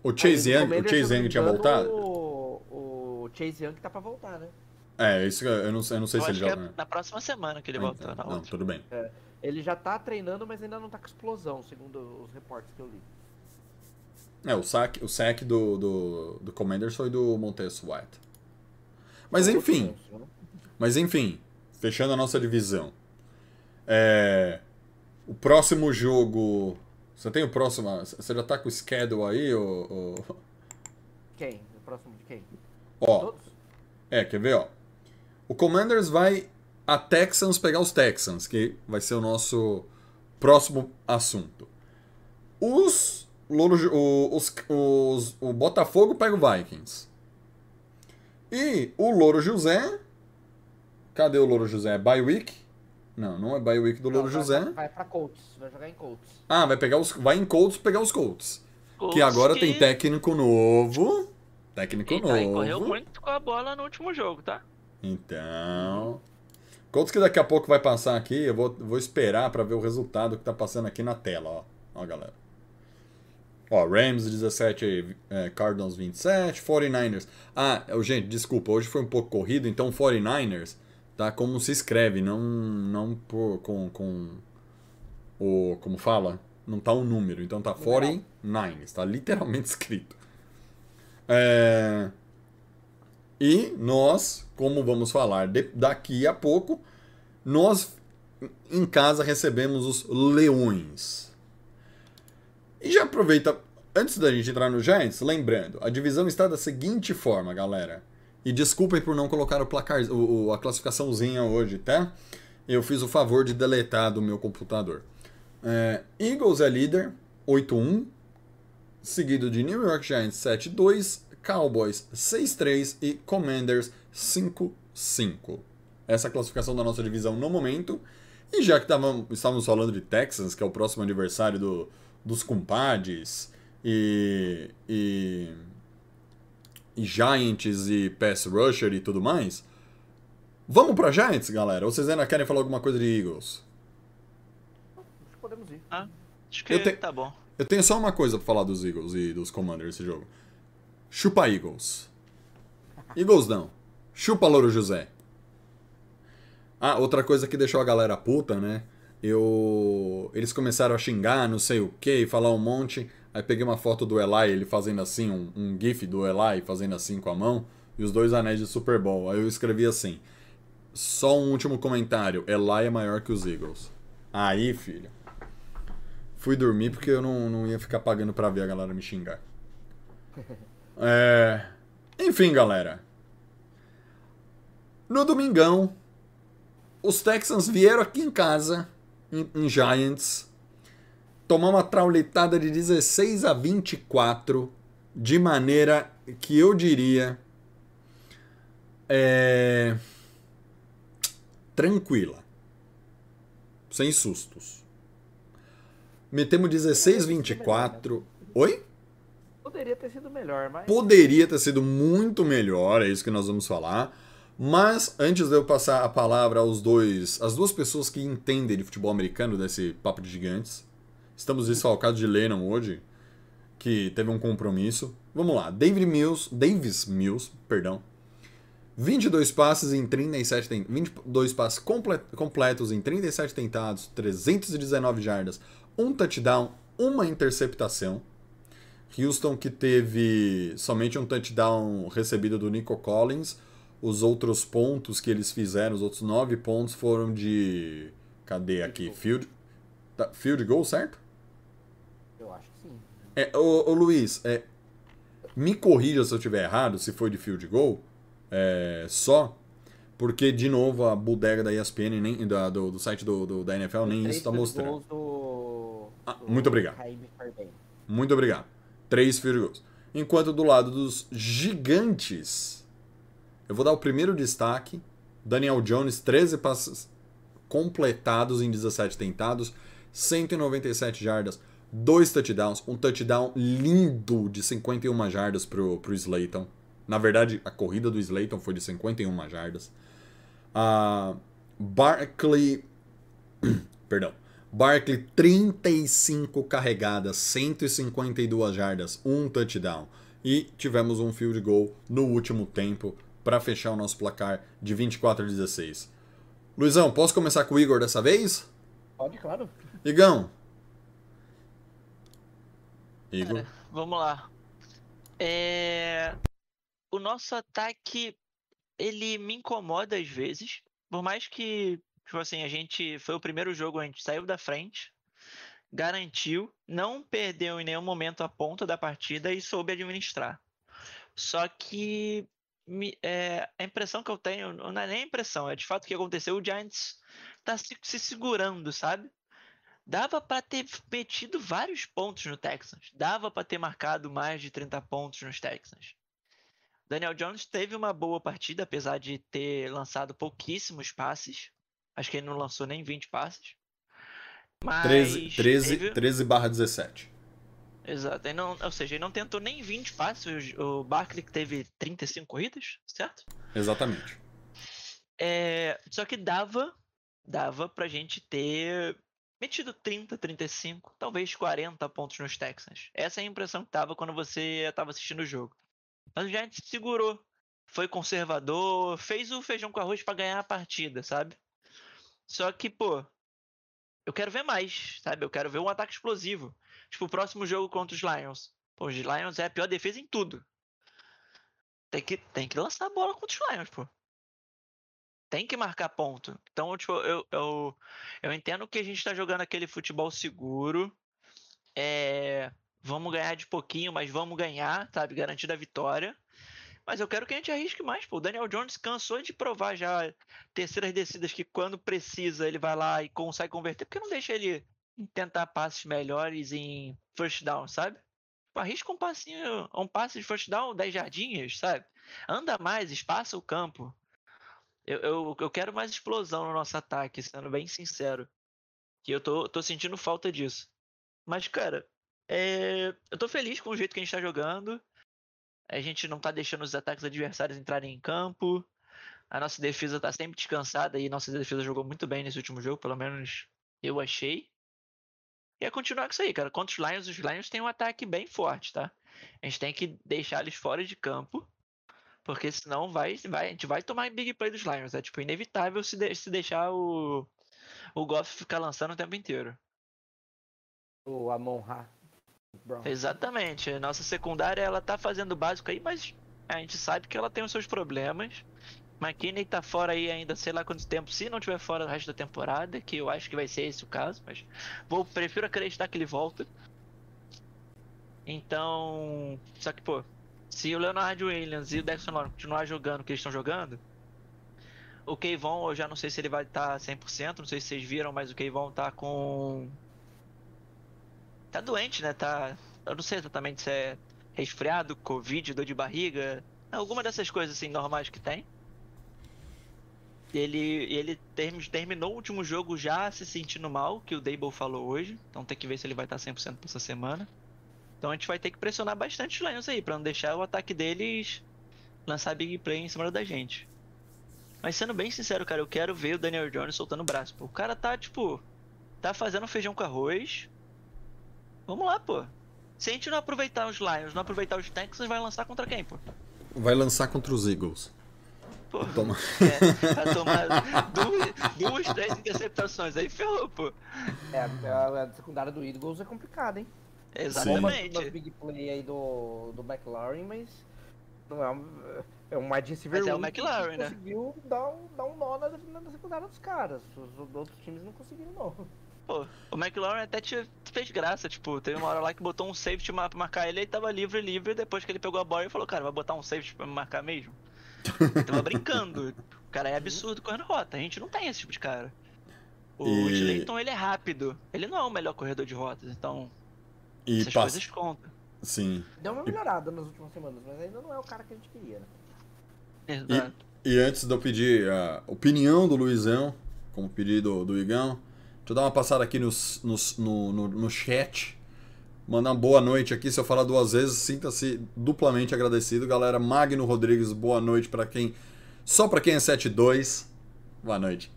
[SPEAKER 1] O Chase
[SPEAKER 2] o
[SPEAKER 1] Young, o Chase Young tinha voltado?
[SPEAKER 2] O, Chase Young tá pra voltar, né?
[SPEAKER 1] É, isso eu não, eu não sei
[SPEAKER 3] Eu
[SPEAKER 1] se
[SPEAKER 3] acho
[SPEAKER 1] ele
[SPEAKER 3] que é
[SPEAKER 1] joga. né?
[SPEAKER 3] na próxima semana que ele voltou,
[SPEAKER 1] Então,
[SPEAKER 3] na
[SPEAKER 1] não,
[SPEAKER 3] outra.
[SPEAKER 1] tudo bem.
[SPEAKER 2] Ele já tá treinando, mas ainda não tá com explosão, segundo os reportes que eu li.
[SPEAKER 1] É, o saque, o saque do, do, do Commanders foi do Montez White. Mas enfim, mas enfim, fechando a nossa divisão. É, o próximo jogo. Você tem o próximo. Você já tá com o schedule aí? Ou, ou-
[SPEAKER 2] Quem? O próximo de quem?
[SPEAKER 1] Ó,
[SPEAKER 2] Todos?
[SPEAKER 1] é, quer ver, ó. O Commanders vai a Texans pegar os Texans, que vai ser o nosso próximo assunto. Os. Louro, os, os- o Botafogo pega o Vikings. E o Louro José. Cadê o Louro José? É bye week? Não, não é bye week do Louro
[SPEAKER 2] Não, vai-
[SPEAKER 1] José.
[SPEAKER 2] Vai pra Colts, vai jogar em Colts.
[SPEAKER 1] Ah, vai pegar os. Vai em Colts pegar os Colts. Que
[SPEAKER 3] Colts
[SPEAKER 1] agora
[SPEAKER 3] que-
[SPEAKER 1] tem técnico novo. Técnico
[SPEAKER 3] E tá, e correu
[SPEAKER 1] novo.
[SPEAKER 3] muito com a bola no último jogo, tá?
[SPEAKER 1] Então. Colts que daqui a pouco vai passar aqui, eu vou, vou esperar pra ver o resultado que tá passando aqui na tela, ó. Ó, galera. Ó, Rams 17, é, Cardinals 27, 49ers. Ah, gente, desculpa, hoje foi um pouco corrido, então 49ers tá como se escreve, não não por, com, com o. Como fala? Não tá um número, então tá 49ers, tá literalmente escrito. É. E nós, como vamos falar de- daqui a pouco, nós em casa recebemos os Leões. E já aproveita, antes da gente entrar no Giants, lembrando, a divisão está da seguinte forma, galera. E desculpem por não colocar o placar, o, a classificaçãozinha hoje, tá? Eu fiz o favor de deletar do meu computador. É, Eagles é líder, 8-1, seguido de New York Giants 7-2, Cowboys 6-3 e Commanders 5-5. Essa é a classificação da nossa divisão no momento. E já que tavam- estávamos falando de Texans, que é o próximo aniversário do- dos compadres, e, e Giants e Pass Rusher e tudo mais, vamos pra Giants, galera? Ou vocês ainda querem falar alguma coisa de Eagles?
[SPEAKER 2] Acho que podemos ir.
[SPEAKER 3] Ah, acho que
[SPEAKER 1] Eu te-
[SPEAKER 3] tá bom.
[SPEAKER 1] Eu tenho só uma coisa pra falar dos Eagles e dos Commanders nesse jogo. Chupa Eagles. Eagles não. Chupa Louro José. Ah, outra coisa que deixou a galera puta, né? Eu. Eles começaram a xingar, não sei o que, falar um monte. Aí peguei uma foto do Eli, ele fazendo assim, um, um gif do Eli fazendo assim com a mão, e os dois anéis de Super Bowl. Aí eu escrevi assim: Só um último comentário: Eli é maior que os Eagles. Aí, filho. Fui dormir porque eu não, não ia ficar pagando pra ver a galera me xingar. É... Enfim, galera. No domingão, os Texans vieram aqui em casa, em, em Giants, tomar uma traulitada de 16 a 24, de maneira que eu diria. É... Tranquila. Sem sustos. Metemos 16 24. Oi?
[SPEAKER 2] Poderia ter sido melhor, mas.
[SPEAKER 1] Poderia ter sido muito melhor, é isso que nós vamos falar. Mas antes de eu passar a palavra aos dois, as duas pessoas que entendem de futebol americano desse papo de gigantes, estamos desfalcados de Lennon hoje, que teve um compromisso. Vamos lá, David Mills, Davis Mills, perdão. 22 passes em 37 ten- 22 passes comple- completos em 37 tentados, 319 jardas, um touchdown, uma interceptação. Houston que teve somente um touchdown recebido do Nico Collins. Os outros pontos que eles fizeram, os outros nove pontos foram de. Cadê aqui? Field, tá, field goal, certo?
[SPEAKER 2] Eu acho que sim.
[SPEAKER 1] É, ô, ô, Luiz, é, me corrija se eu estiver errado, se foi de field goal, é, só, porque, de novo, a bodega da ESPN, nem, da- do, do site do, do- da NFL, nem isso está mostrando.
[SPEAKER 2] Do,
[SPEAKER 1] Ah, muito obrigado. Muito obrigado. Três field goals. Enquanto do lado dos gigantes, eu vou dar o primeiro destaque. Daniel Jones, 13 passes completados em 17 tentados, 197 jardas, dois touchdowns, um touchdown lindo de 51 jardas pro, pro Slayton. Na verdade, a corrida do Slayton foi de 51 jardas. Ah, Barkley Perdão. Barkley, 35 carregadas, 152 jardas, um touchdown. E tivemos um field goal no último tempo para fechar o nosso placar de 24 a 16. Luizão, posso começar com o Igor dessa vez?
[SPEAKER 2] Pode, claro.
[SPEAKER 1] Igão. Igor.
[SPEAKER 3] Cara, vamos lá. É... O nosso ataque, ele me incomoda às vezes. Por mais que, tipo assim, a gente. Foi o primeiro jogo, a gente saiu da frente, garantiu, não perdeu em nenhum momento a ponta da partida e soube administrar. Só que me- é, a impressão que eu tenho, não é nem a impressão, é de fato o que aconteceu. O Giants tá se, se segurando, sabe? Dava pra ter metido vários pontos no Texans. Dava pra ter marcado mais de 30 pontos nos Texans. Daniel Jones teve uma boa partida, apesar de ter lançado pouquíssimos passes. Acho que ele não lançou nem 20 passes. Mas
[SPEAKER 1] 13, 13,
[SPEAKER 3] teve-
[SPEAKER 1] 13 barra 17.
[SPEAKER 3] Exato. Ele não, ou seja, ele não tentou nem 20 passes. O, Barkley teve 35 corridas, certo?
[SPEAKER 1] Exatamente.
[SPEAKER 3] É, só que dava, dava pra gente ter metido 30, 35, talvez 40 pontos nos Texans. Essa é a impressão que tava quando você estava assistindo o jogo. Mas o Giants segurou, foi conservador, fez o feijão com arroz pra ganhar a partida, sabe? Só que, pô, eu quero ver mais, sabe? Eu quero ver um ataque explosivo. Tipo, o próximo jogo contra os Lions. Pô, os Lions é a pior defesa em tudo. Tem que, tem que lançar a bola contra os Lions, pô tem que marcar ponto. Então, tipo, eu, eu, eu entendo que a gente tá jogando aquele futebol seguro. É, vamos ganhar de pouquinho, mas vamos ganhar, sabe? Garantida a vitória. Mas eu quero que a gente arrisque mais, pô. O Daniel Jones cansou de provar já terceiras descidas que quando precisa ele vai lá e consegue converter. Porque não deixa ele tentar passes melhores em first down, sabe? Tipo, arrisca um passinho, um passe de first down 10 jardinhas, sabe? Anda mais, espaça o campo. Eu, eu, eu quero mais explosão no nosso ataque, sendo bem sincero. Que eu tô, tô sentindo falta disso. Mas, cara, é, eu tô feliz com o jeito que a gente tá jogando. A gente não tá deixando os ataques adversários entrarem em campo. A nossa defesa tá sempre descansada e nossa defesa jogou muito bem nesse último jogo, pelo menos eu achei. E é continuar com isso aí, cara. Contra os Lions, os Lions têm um ataque bem forte, tá? A gente tem que deixar eles fora de campo. Porque senão vai, vai, a gente vai tomar big play dos Lions. É tipo inevitável se, de- se deixar o, o Goff ficar lançando o tempo inteiro.
[SPEAKER 2] O Amon Ra.
[SPEAKER 3] Exatamente. Nossa secundária ela tá fazendo o básico aí, mas a gente sabe que ela tem os seus problemas. McKinney tá fora aí ainda, sei lá quanto tempo, se não tiver fora o resto da temporada, que eu acho que vai ser esse o caso, mas vou prefiro acreditar que ele volta. Então, só que pô, se o Leonard Williams e o Dexter Lawrence continuar jogando o que eles estão jogando, o Kayvon, eu já não sei se ele vai estar 100%, não sei se vocês viram, mas o Kayvon tá com tá doente, né? Tá, eu não sei exatamente se é resfriado, covid, dor de barriga, alguma dessas coisas assim normais que tem. Ele, ele term- terminou o último jogo já se sentindo mal, que o Dable falou hoje. Então tem que ver se ele vai estar 100% pra essa semana. Então a gente vai ter que pressionar bastante os Lions aí, pra não deixar o ataque deles lançar big play em cima da gente. Mas sendo bem sincero, cara, eu quero ver o Daniel Jones soltando o braço. Pô. O cara tá, tipo, tá fazendo feijão com arroz. Vamos lá, pô. Se a gente não aproveitar os Lions, não aproveitar os Texans, vai lançar contra quem, pô?
[SPEAKER 1] Vai lançar contra os Eagles.
[SPEAKER 3] Pô,
[SPEAKER 1] Toma.
[SPEAKER 3] é, vai tomar duas, duas, três interceptações. Aí ferrou, pô.
[SPEAKER 2] É, a, a secundária do Eagles é complicada, hein? Uma
[SPEAKER 3] Exatamente.
[SPEAKER 2] big play aí do, do McLaren, mas não é um, é um wide receiver
[SPEAKER 3] Mas é o
[SPEAKER 2] único que
[SPEAKER 3] McLaren, né?
[SPEAKER 2] conseguiu dar um, dar um nó na, na, na secundária dos caras. Os, os outros times não conseguiram, não.
[SPEAKER 3] Pô, o McLaurin até te fez graça, tipo, teve uma hora lá que botou um safety pra marcar ele, ele tava livre, livre, depois que ele pegou a bola ele falou, cara, vai botar um safety pra me marcar mesmo? Ele tava brincando. O cara é absurdo correndo rota, a gente não tem esse tipo de cara. O
[SPEAKER 1] E-
[SPEAKER 3] Slayton, ele é rápido, ele não é o melhor corredor de rotas, então
[SPEAKER 1] E
[SPEAKER 3] essas
[SPEAKER 1] passa.
[SPEAKER 3] coisas contam.
[SPEAKER 1] Sim.
[SPEAKER 2] Deu uma melhorada nas últimas semanas, mas ainda não é o cara que a gente queria, né?
[SPEAKER 3] Exato.
[SPEAKER 1] E antes de eu pedir a opinião do Luizão, como pedido do Igão, deixa eu dar uma passada aqui nos, nos- no, no, no chat. Mandar uma boa noite aqui. Se eu falar duas vezes, sinta-se duplamente agradecido. Galera, Magno Rodrigues, boa noite para quem. Só para quem é 72. Boa noite.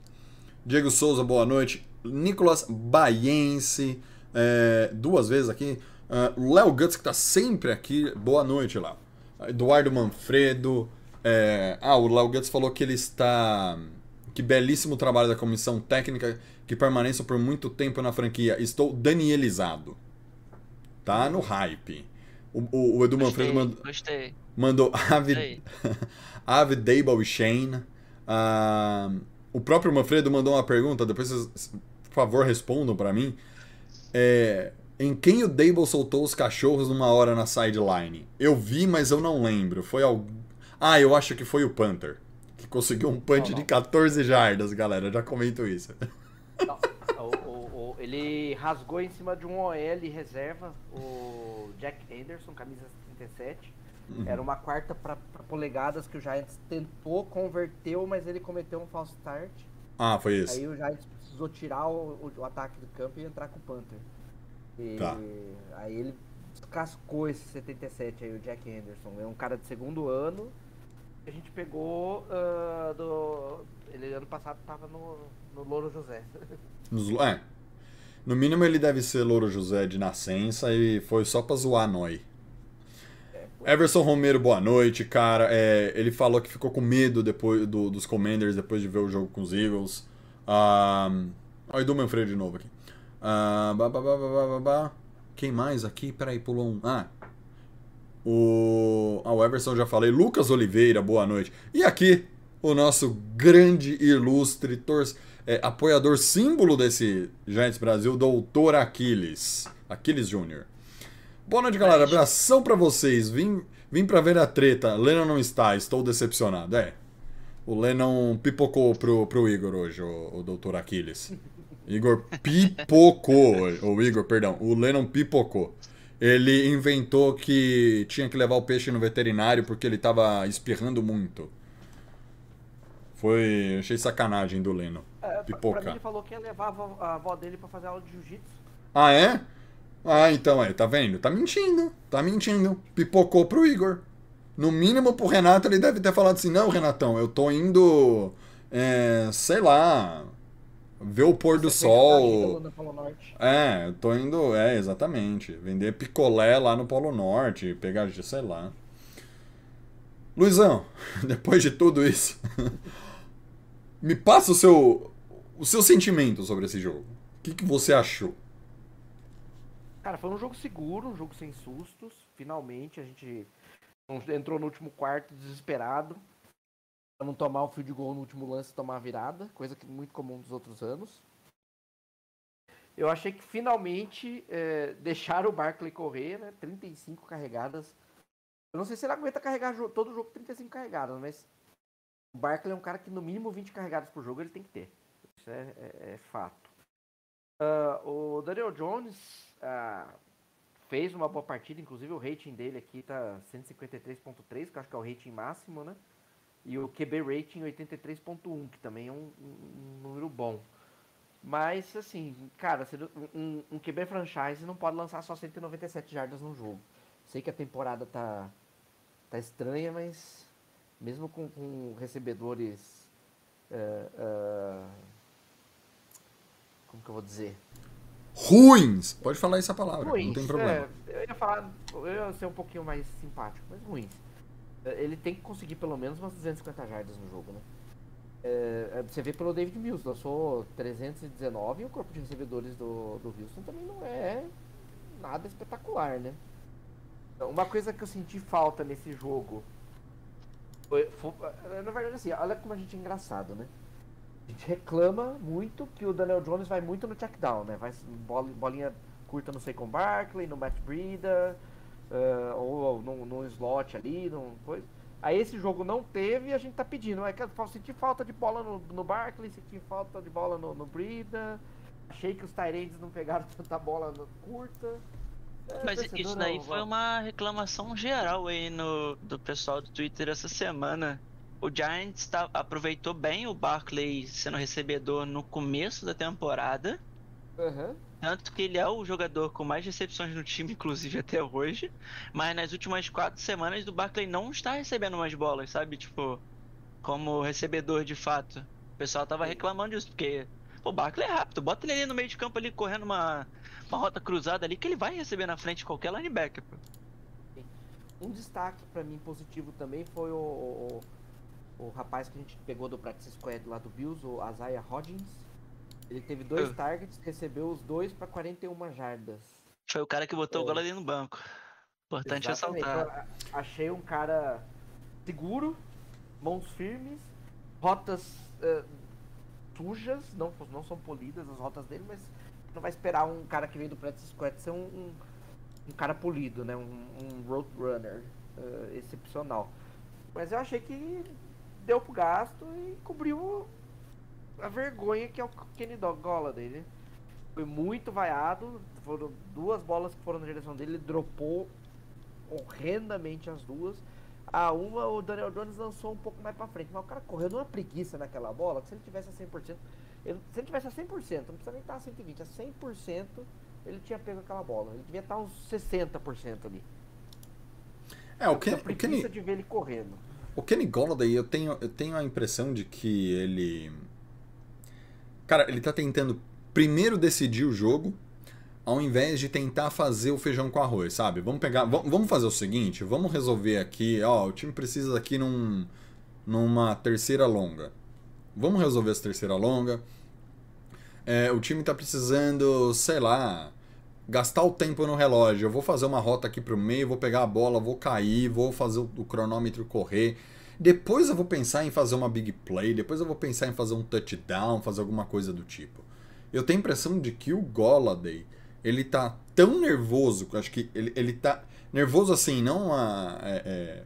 [SPEAKER 1] Diego Souza, boa noite. Nicolas Baiense, é, duas vezes aqui. O Léo Guts, que tá sempre aqui, boa noite lá. Eduardo Manfredo, É, ah, o Lau Guts falou que ele está. Que belíssimo trabalho da comissão técnica que permaneça por muito tempo na franquia. Estou danielizado. Tá no hype. O, o, o Edu Manfredo
[SPEAKER 3] Gostei,
[SPEAKER 1] mandou.
[SPEAKER 3] gostei.
[SPEAKER 1] Mandou Avid. Avid Dable e Shane. Ah, o próprio Manfredo mandou uma pergunta, depois vocês, por favor, respondam pra mim. É, em quem o Dable soltou os cachorros numa hora na sideline? Eu vi, mas eu não lembro. Foi al... Ah, eu acho que foi o Panther. Que conseguiu um punch
[SPEAKER 2] Não, não.
[SPEAKER 1] de 14 jardas, galera. Eu já comento isso.
[SPEAKER 2] Não, ele rasgou em cima de um OL reserva, o Jack Anderson, camisa 37.
[SPEAKER 1] Uhum.
[SPEAKER 2] Era uma quarta para polegadas que o Giants tentou, converteu, mas ele cometeu um false start.
[SPEAKER 1] Ah, foi esse.
[SPEAKER 2] Aí o Giants precisou tirar o, o- ataque do campo e entrar com o Panther. E
[SPEAKER 1] Tá.
[SPEAKER 2] aí ele descascou esse 77 aí, o Jack Anderson. É um cara de segundo ano. A gente pegou ah, do. Ele ano passado tava no, no Louro José.
[SPEAKER 1] Nos- É. No mínimo ele deve ser Louro José de nascença e foi só pra zoar nós. Everson Romero, boa noite, cara. É, ele falou que ficou com medo depois do- dos Commanders depois de ver o jogo com os Eagles. Olha o Edu Manfredo de novo aqui. Ah, ba, ba, ba, ba, ba, ba, ba. Quem mais aqui? Peraí, pulou um. Ah. O, ah, o Everson já falei. Lucas Oliveira, boa noite. E aqui, o nosso grande, ilustre, tor- é, apoiador símbolo desse Giants Brasil, Doutor Aquiles. Aquiles Júnior. Boa noite, galera. Abração pra vocês. Vim, vim pra ver a treta. Lennon não está, estou decepcionado. É. O Lennon pipocou pro, pro Igor hoje, o, o Doutor Aquiles. Igor pipocou. O Igor, perdão. O Lennon pipocou. Ele inventou que tinha que levar o peixe no veterinário porque ele tava espirrando muito. Foi. Achei sacanagem do Lennon.
[SPEAKER 2] É, pra- pra
[SPEAKER 1] Pipoca.
[SPEAKER 2] mim ele falou que ia levar a avó, a avó dele pra fazer aula de jiu-jitsu.
[SPEAKER 1] Ah, é? Ah, então é, tá vendo? Tá mentindo, tá mentindo. Pipocou pro Igor. No mínimo pro Renato ele deve ter falado assim: não, Renatão, eu tô indo. É, sei lá. Ver o pôr do
[SPEAKER 2] Você vida
[SPEAKER 1] sol.
[SPEAKER 2] no Polo Norte.
[SPEAKER 1] É, eu tô indo. É, exatamente. Vender picolé lá no Polo Norte, pegar, sei lá. Luizão, depois de tudo isso, me passa o seu, o seu sentimento sobre esse jogo. O que, que você achou?
[SPEAKER 2] Cara, foi um jogo seguro, um jogo sem sustos. Finalmente a gente entrou no último quarto desesperado. Pra não tomar um fio de gol no último lance e tomar a virada, coisa que é muito comum dos outros anos. Eu achei que finalmente é, deixaram o Barkley correr, né? 35 carregadas. Eu não sei se ele aguenta carregar todo o jogo 35 carregadas, mas o Barkley é um cara que no mínimo 20 carregadas por jogo ele tem que ter. Isso é, é- é fato. Ah, o Daniel Jones ah, fez uma boa partida, inclusive o rating dele aqui tá 153.3, que acho que é o rating máximo, né? E o QB rating 83.1, que também é um, um- número bom. Mas, assim, cara, um, um QB franchise não pode lançar só 197 jardas num jogo. Sei que a temporada tá, tá estranha, mas mesmo com, com recebedores. eh, eh, como que eu vou dizer?
[SPEAKER 1] Ruins! Pode falar essa palavra, não
[SPEAKER 2] ruins.
[SPEAKER 1] tem problema.
[SPEAKER 2] é, eu ia falar, eu ia ser um pouquinho mais simpático, mas ruins. É, Ele tem que conseguir pelo menos umas 250 jardas no jogo, né? É, é, você vê pelo David Mills, lançou 319 e o corpo de recebedores do, do Houston também não é nada espetacular, né? Então, Uma coisa que eu senti falta nesse jogo. Foi, foi- na verdade, assim, olha como a gente é engraçado, né? A gente reclama muito que o Daniel Jones vai muito no check down, né? Vai bolinha curta no Saquon Barkley, no Matt Breida, eh, ou, ou no slot ali, no coisa. Aí esse jogo não teve e a gente tá pedindo. É senti falta de bola no, no Barkley, senti falta de bola no, no Breida. Achei que os Tyrants não pegaram tanta bola no curta. É,
[SPEAKER 3] Mas isso
[SPEAKER 2] não-
[SPEAKER 3] daí foi uma reclamação geral aí no, do pessoal do Twitter essa semana. O Giants tá, aproveitou bem o Barkley sendo recebedor no começo da temporada.
[SPEAKER 2] Aham.
[SPEAKER 3] Tanto que ele é o jogador com mais recepções no time, inclusive até hoje. Mas nas últimas quatro semanas o Barkley não está recebendo mais bolas, sabe? Tipo, como recebedor de fato. O pessoal tava reclamando disso, porque pô, o Barkley é rápido. Bota ele ali no meio de campo ali correndo uma, uma rota cruzada ali que ele vai receber na frente qualquer linebacker. Pô.
[SPEAKER 2] Um destaque pra mim positivo também foi o, o, o, o rapaz que a gente pegou do Practice Squad lá do Bills, o Isaiah Hodgins. Ele teve dois
[SPEAKER 3] Ah.
[SPEAKER 2] targets, recebeu os dois pra 41 jardas.
[SPEAKER 3] Foi o cara que botou o
[SPEAKER 2] É.
[SPEAKER 3] gol ali no banco. Importante
[SPEAKER 2] Exatamente.
[SPEAKER 3] ressaltar.
[SPEAKER 2] Eu a- achei um cara seguro, mãos firmes, rotas eh, sujas, não, não são polidas as rotas dele, mas não vai esperar um cara que veio do Practice Squad ser um, um, um cara polido, né? Um, um road runner eh, excepcional. Mas eu achei que deu pro gasto e cobriu a vergonha que é o Kenny Dog Golladay, né? Foi muito vaiado, foram duas bolas que foram na direção dele, ele dropou horrendamente as duas. A uma o Daniel Jones lançou um pouco mais pra frente, mas o cara correu numa preguiça naquela bola, que se ele tivesse a 100%, ele, se ele tivesse a 100%, não precisa nem estar a 120, a 100% ele tinha pego aquela bola. Ele devia estar uns 60% ali.
[SPEAKER 1] É, o, Ken,
[SPEAKER 2] tinha
[SPEAKER 1] o
[SPEAKER 2] preguiça
[SPEAKER 1] Kenny,
[SPEAKER 2] de ver ele correndo.
[SPEAKER 1] O Kenny Golladay, eu tenho, eu tenho a impressão de que ele... Cara, ele tá tentando primeiro decidir o jogo, ao invés de tentar fazer o feijão com arroz, sabe? Vamos pegar, vamos fazer o seguinte, vamos resolver aqui, ó, o time precisa aqui num, numa terceira longa. Vamos resolver essa terceira longa. É, o time tá precisando, sei lá, gastar o tempo no relógio. Eu vou fazer uma rota aqui pro meio, vou pegar a bola, vou cair, vou fazer o, o cronômetro correr. Depois eu vou pensar em fazer uma big play, depois eu vou pensar em fazer um touchdown, fazer alguma coisa do tipo. Eu tenho a impressão de que o Golladay, ele tá tão nervoso, acho que ele, ele tá nervoso assim, não a, é, é,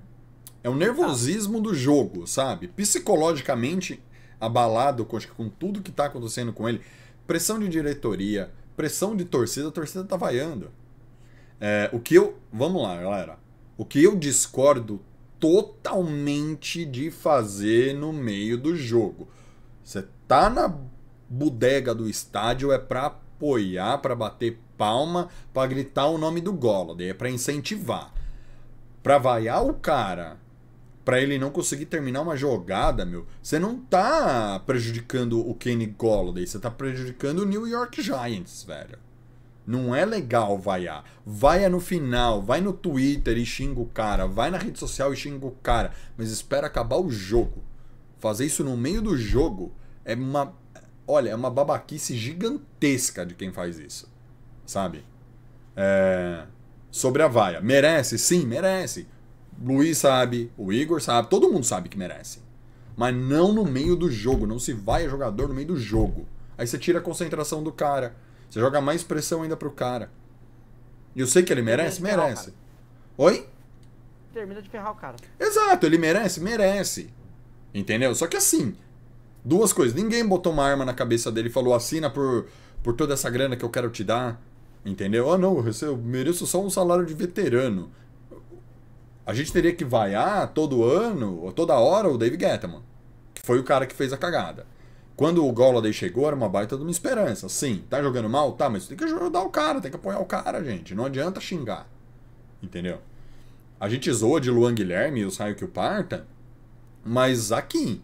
[SPEAKER 1] é o nervosismo do jogo, sabe? Psicologicamente abalado com, com tudo que tá acontecendo com ele. Pressão de diretoria, pressão de torcida, a torcida tá vaiando. É, o que eu. Vamos lá, galera. O que eu discordo totalmente de fazer no meio do jogo. Você tá na bodega do estádio é pra apoiar, pra bater palma, pra gritar o nome do Golladay, é pra incentivar. Pra vaiar o cara, pra ele não conseguir terminar uma jogada, meu, você não tá prejudicando o Kenny Golladay, você tá prejudicando o New York Giants, velho. Não é legal vaiar. Vaia no final, vai no Twitter e xinga o cara, vai na rede social e xinga o cara, mas espera acabar o jogo. Fazer isso no meio do jogo é uma. Olha, é uma babaquice gigantesca de quem faz isso. Sabe? É, Sobre a vaia. Merece? Sim, merece. Luiz sabe, o Igor sabe, todo mundo sabe que merece. Mas não no meio do jogo. Não se vai a jogador no meio do jogo. Aí você tira a concentração do cara. Você joga mais pressão ainda pro cara. E eu sei que ele merece?
[SPEAKER 2] Ferrar
[SPEAKER 1] Merece. Oi?
[SPEAKER 2] Termina de ferrar o cara.
[SPEAKER 1] Exato, ele merece? Merece. Entendeu? Só que assim, duas coisas. Ninguém botou uma arma na cabeça dele e falou: assina por, por toda essa grana que eu quero te dar. Entendeu? Ah, não, eu recebo- eu mereço só um salário de veterano. A gente teria que vaiar todo ano, ou toda hora, o Dave Gettman, que foi o cara que fez a cagada. Quando o Golladay chegou, era uma baita de uma esperança. Sim, tá jogando mal? Tá, mas tem que ajudar o cara, tem que apoiar o cara, gente. Não adianta xingar. Entendeu? A gente zoa de Luan Guilherme e o Saio que o parta, mas aqui,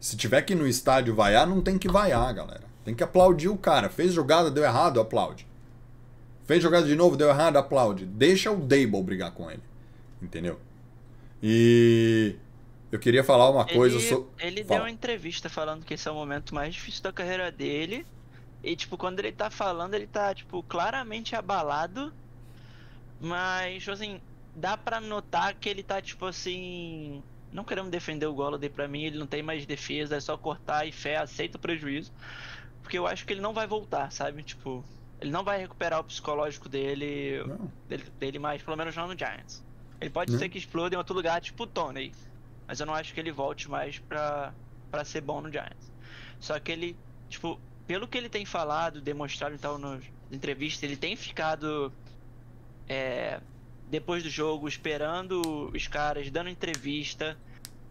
[SPEAKER 1] se tiver que ir no estádio vaiar, não tem que vaiar, galera. Tem que aplaudir o cara. Fez jogada, deu errado, aplaude. Fez jogada de novo, deu errado, aplaude. Deixa o Dable brigar com ele. Entendeu? E eu queria falar uma coisa
[SPEAKER 3] ele,
[SPEAKER 1] sobre.
[SPEAKER 3] ele
[SPEAKER 1] Fala.
[SPEAKER 3] deu uma entrevista falando que esse é o momento mais difícil da carreira dele. E, tipo, quando ele tá falando, ele tá, tipo, claramente abalado. Mas, assim, dá pra notar que ele tá, tipo, assim. Não queremos defender o Golladay pra mim, ele não tem mais defesa, é só cortar e fé, aceita o prejuízo. Porque eu acho que ele não vai voltar, sabe? Tipo, ele não vai recuperar o psicológico dele, dele, dele mais, pelo menos não no Giants. Ele pode
[SPEAKER 1] Né?
[SPEAKER 3] ser que exploda em outro lugar, tipo o Tony. Mas eu não acho que ele volte mais pra, pra ser bom no Giants. Só que ele, tipo, pelo que ele tem falado, demonstrado e tal nas entrevistas, ele tem ficado é, depois do jogo esperando os caras, dando entrevista.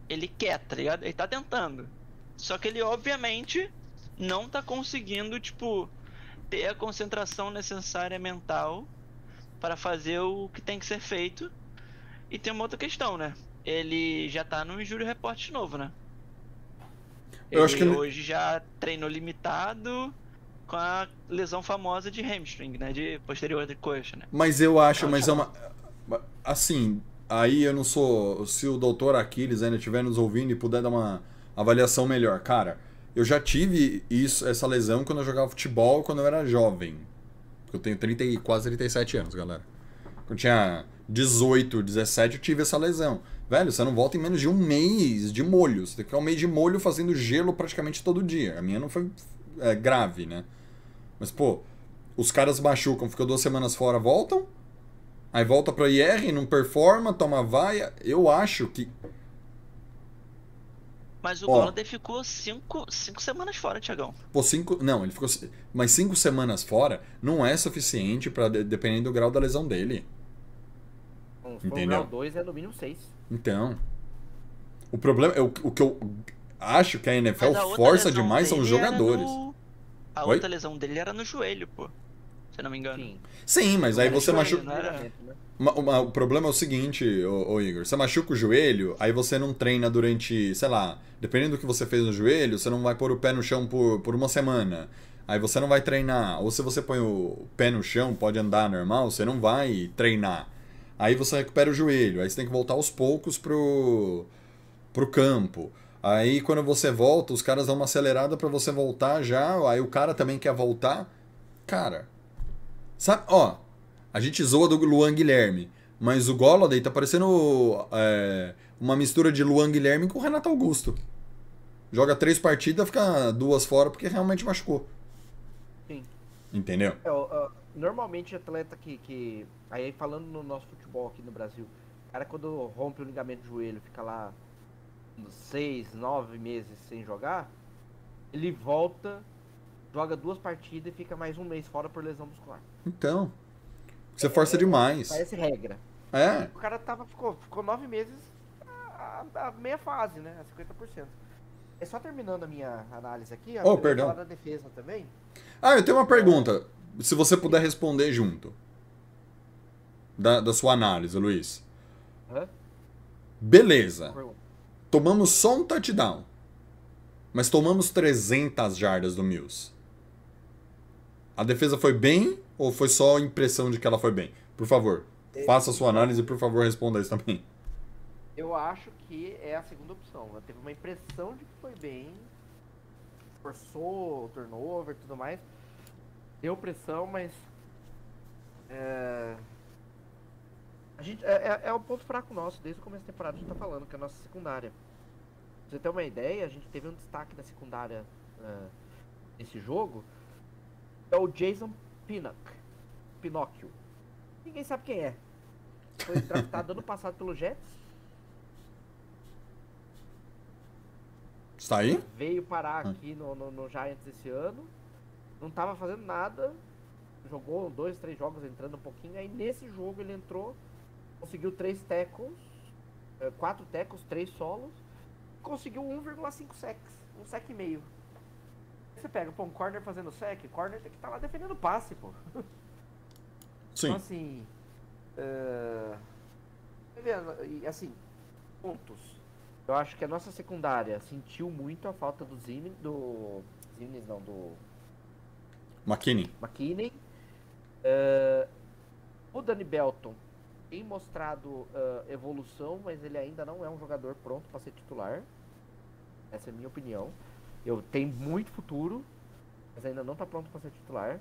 [SPEAKER 3] Ele quer, tá ligado? Ele tá tentando. Só que ele, obviamente, não tá conseguindo, tipo, ter a concentração necessária mental para fazer o que tem que ser feito. E tem uma outra questão, né? Ele já tá no Injúrio Report de novo, né?
[SPEAKER 1] Eu
[SPEAKER 3] ele
[SPEAKER 1] acho que ele-
[SPEAKER 3] hoje já treinou limitado com a lesão famosa de hamstring, né? De posterior de coxa, né?
[SPEAKER 1] Mas eu acho,
[SPEAKER 3] Não,
[SPEAKER 1] mas é uma. Assim, aí eu não sou. Se o doutor Aquiles ainda estiver nos ouvindo e puder dar uma avaliação melhor. Cara, eu já tive isso, essa lesão quando eu jogava futebol quando eu era jovem. Porque eu tenho 30 e quase 37 anos, galera. Eu tinha 18, 17, eu tive essa lesão. Velho, você não volta em menos de um mês de molho. Você tem que ficar um mês de molho fazendo gelo praticamente todo dia. A minha não foi é, grave, né? Mas, pô, os caras machucam, ficam duas semanas fora, voltam. Aí volta pra IR, não performa, toma vaia. Eu acho que.
[SPEAKER 3] Mas o
[SPEAKER 1] Ó.
[SPEAKER 3] Ficou cinco, cinco semanas fora, Tiagão.
[SPEAKER 1] Pô, cinco. Não, ele ficou. Mas cinco semanas fora não é suficiente para dependendo do grau da lesão dele.
[SPEAKER 2] Um
[SPEAKER 1] Entendeu?
[SPEAKER 2] grau 2 é no mínimo 6.
[SPEAKER 1] Então. O problema. é O, o que eu acho que a NFL
[SPEAKER 3] a
[SPEAKER 1] força demais são os jogadores.
[SPEAKER 3] no- A
[SPEAKER 1] Oi?
[SPEAKER 3] outra lesão dele era no joelho, pô. Se eu não me engano.
[SPEAKER 2] Sim.
[SPEAKER 1] Sim, mas aí você machuca.
[SPEAKER 3] era?
[SPEAKER 2] Né?
[SPEAKER 1] O problema é o seguinte, ô, ô Igor, você machuca o joelho, aí você não treina durante, sei lá, dependendo do que você fez no joelho, você não vai pôr o pé no chão por, por uma semana. Aí você não vai treinar. Ou se você põe o pé no chão, pode andar normal, você não vai treinar. Aí você recupera o joelho, aí você tem que voltar aos poucos pro, pro campo. Aí quando você volta, os caras dão uma acelerada pra você voltar já, aí o cara também quer voltar. Cara, sabe, ó, a gente zoa do Luan Guilherme, mas o Golladay tá parecendo é, uma mistura de Luan Guilherme com o Renato Augusto. Joga três partidas, fica duas fora porque realmente machucou.
[SPEAKER 2] Sim.
[SPEAKER 1] Entendeu?
[SPEAKER 2] É, ó, normalmente atleta que, que. Aí falando no nosso futebol aqui no Brasil, o cara quando rompe o ligamento do joelho, fica lá seis, nove meses sem jogar, ele volta, joga duas partidas e fica mais um mês fora por lesão muscular.
[SPEAKER 1] Então. Você força demais.
[SPEAKER 2] Parece regra.
[SPEAKER 1] É.
[SPEAKER 2] O cara tava, ficou, ficou nove meses a, a- meia fase, né? A 50%. É só terminando a minha análise aqui,
[SPEAKER 1] Oh, perdão.
[SPEAKER 2] falar da defesa também.
[SPEAKER 1] Ah, eu tenho uma pergunta. Se você puder responder junto. Da, da sua análise, Luiz.
[SPEAKER 2] Hã?
[SPEAKER 1] Beleza. Tomamos só um touchdown. Mas tomamos 300 jardas do Mills. A defesa foi bem ou foi só a impressão de que ela foi bem? Por favor, faça a sua análise e por favor responda isso também.
[SPEAKER 2] Eu acho que é a segunda opção. Ela teve uma impressão de que foi bem, forçou turnover e tudo mais. Deu pressão, mas. É... A gente, é, é, é o ponto fraco nosso, desde o começo da temporada a gente tá falando, que é a nossa secundária. Pra você ter uma ideia, a gente teve um destaque da secundária é, nesse jogo. É o Jason Pinnock. Pinóquio. Ninguém sabe quem é. Foi draftado ano passado pelo Jets.
[SPEAKER 1] Está aí?
[SPEAKER 2] veio parar aqui no, no, no Giants esse ano, não tava fazendo nada, jogou dois, três jogos entrando um pouquinho, aí nesse jogo ele entrou, conseguiu três tackles, eh, quatro tackles, três solos, conseguiu 1,5 sacks, um sec e meio. Você pega, pô, um corner fazendo sec, corner tem que estar lá defendendo passe, pô.
[SPEAKER 1] Sim.
[SPEAKER 2] Então, assim. tá? E, assim, pontos. Eu acho que a nossa secundária sentiu muito a falta do Zimmer, do. Zimmer não, do
[SPEAKER 1] McKinney.
[SPEAKER 2] McKinney. Eh, o Danny Belton tem mostrado eh, evolução, mas ele ainda não é um jogador pronto para ser titular. Essa é a minha opinião. Eu tenho muito futuro, mas ainda não está pronto para ser titular.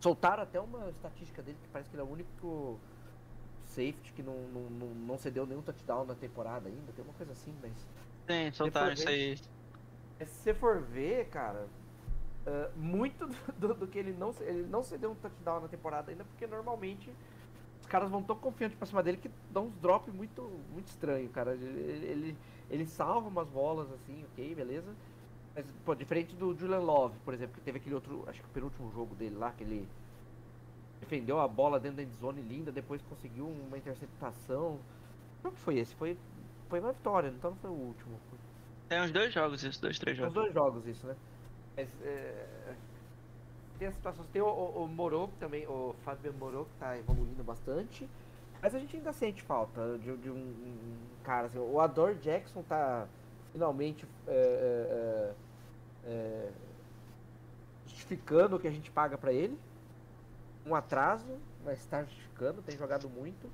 [SPEAKER 2] Soltaram até uma estatística dele que parece que ele é o único safety que não, não, não, não cedeu nenhum touchdown na temporada ainda. Tem uma coisa assim, mas
[SPEAKER 3] Sim, soltaram isso aí.
[SPEAKER 2] mas se você for ver, cara, ah, muito do, do- do que ele não, ele não cedeu um touchdown na temporada ainda, porque normalmente os caras vão tão confiantes pra cima dele que dão uns drop muito, muito estranho, cara. Ele, ele, ele, salva umas bolas assim, ok, beleza. Mas, pô, diferente do Julian Love, por exemplo, que teve aquele outro, acho que o penúltimo jogo dele lá, que ele defendeu a bola dentro da endzone linda, depois conseguiu uma interceptação. Qual que foi esse? Foi, foi uma vitória, então não foi o último.
[SPEAKER 3] Tem uns dois jogos isso, dois, três jogos.
[SPEAKER 2] dois jogos isso, né? Mas, é, Tem as situações. Tem o, o, o Moro também, o Fábio Moro que tá evoluindo bastante. Mas a gente ainda sente falta de, de um, um cara assim. O Ador Jackson tá finalmente é, é, justificando o que a gente paga pra ele. Um atraso, mas tá justificando, tem jogado muito.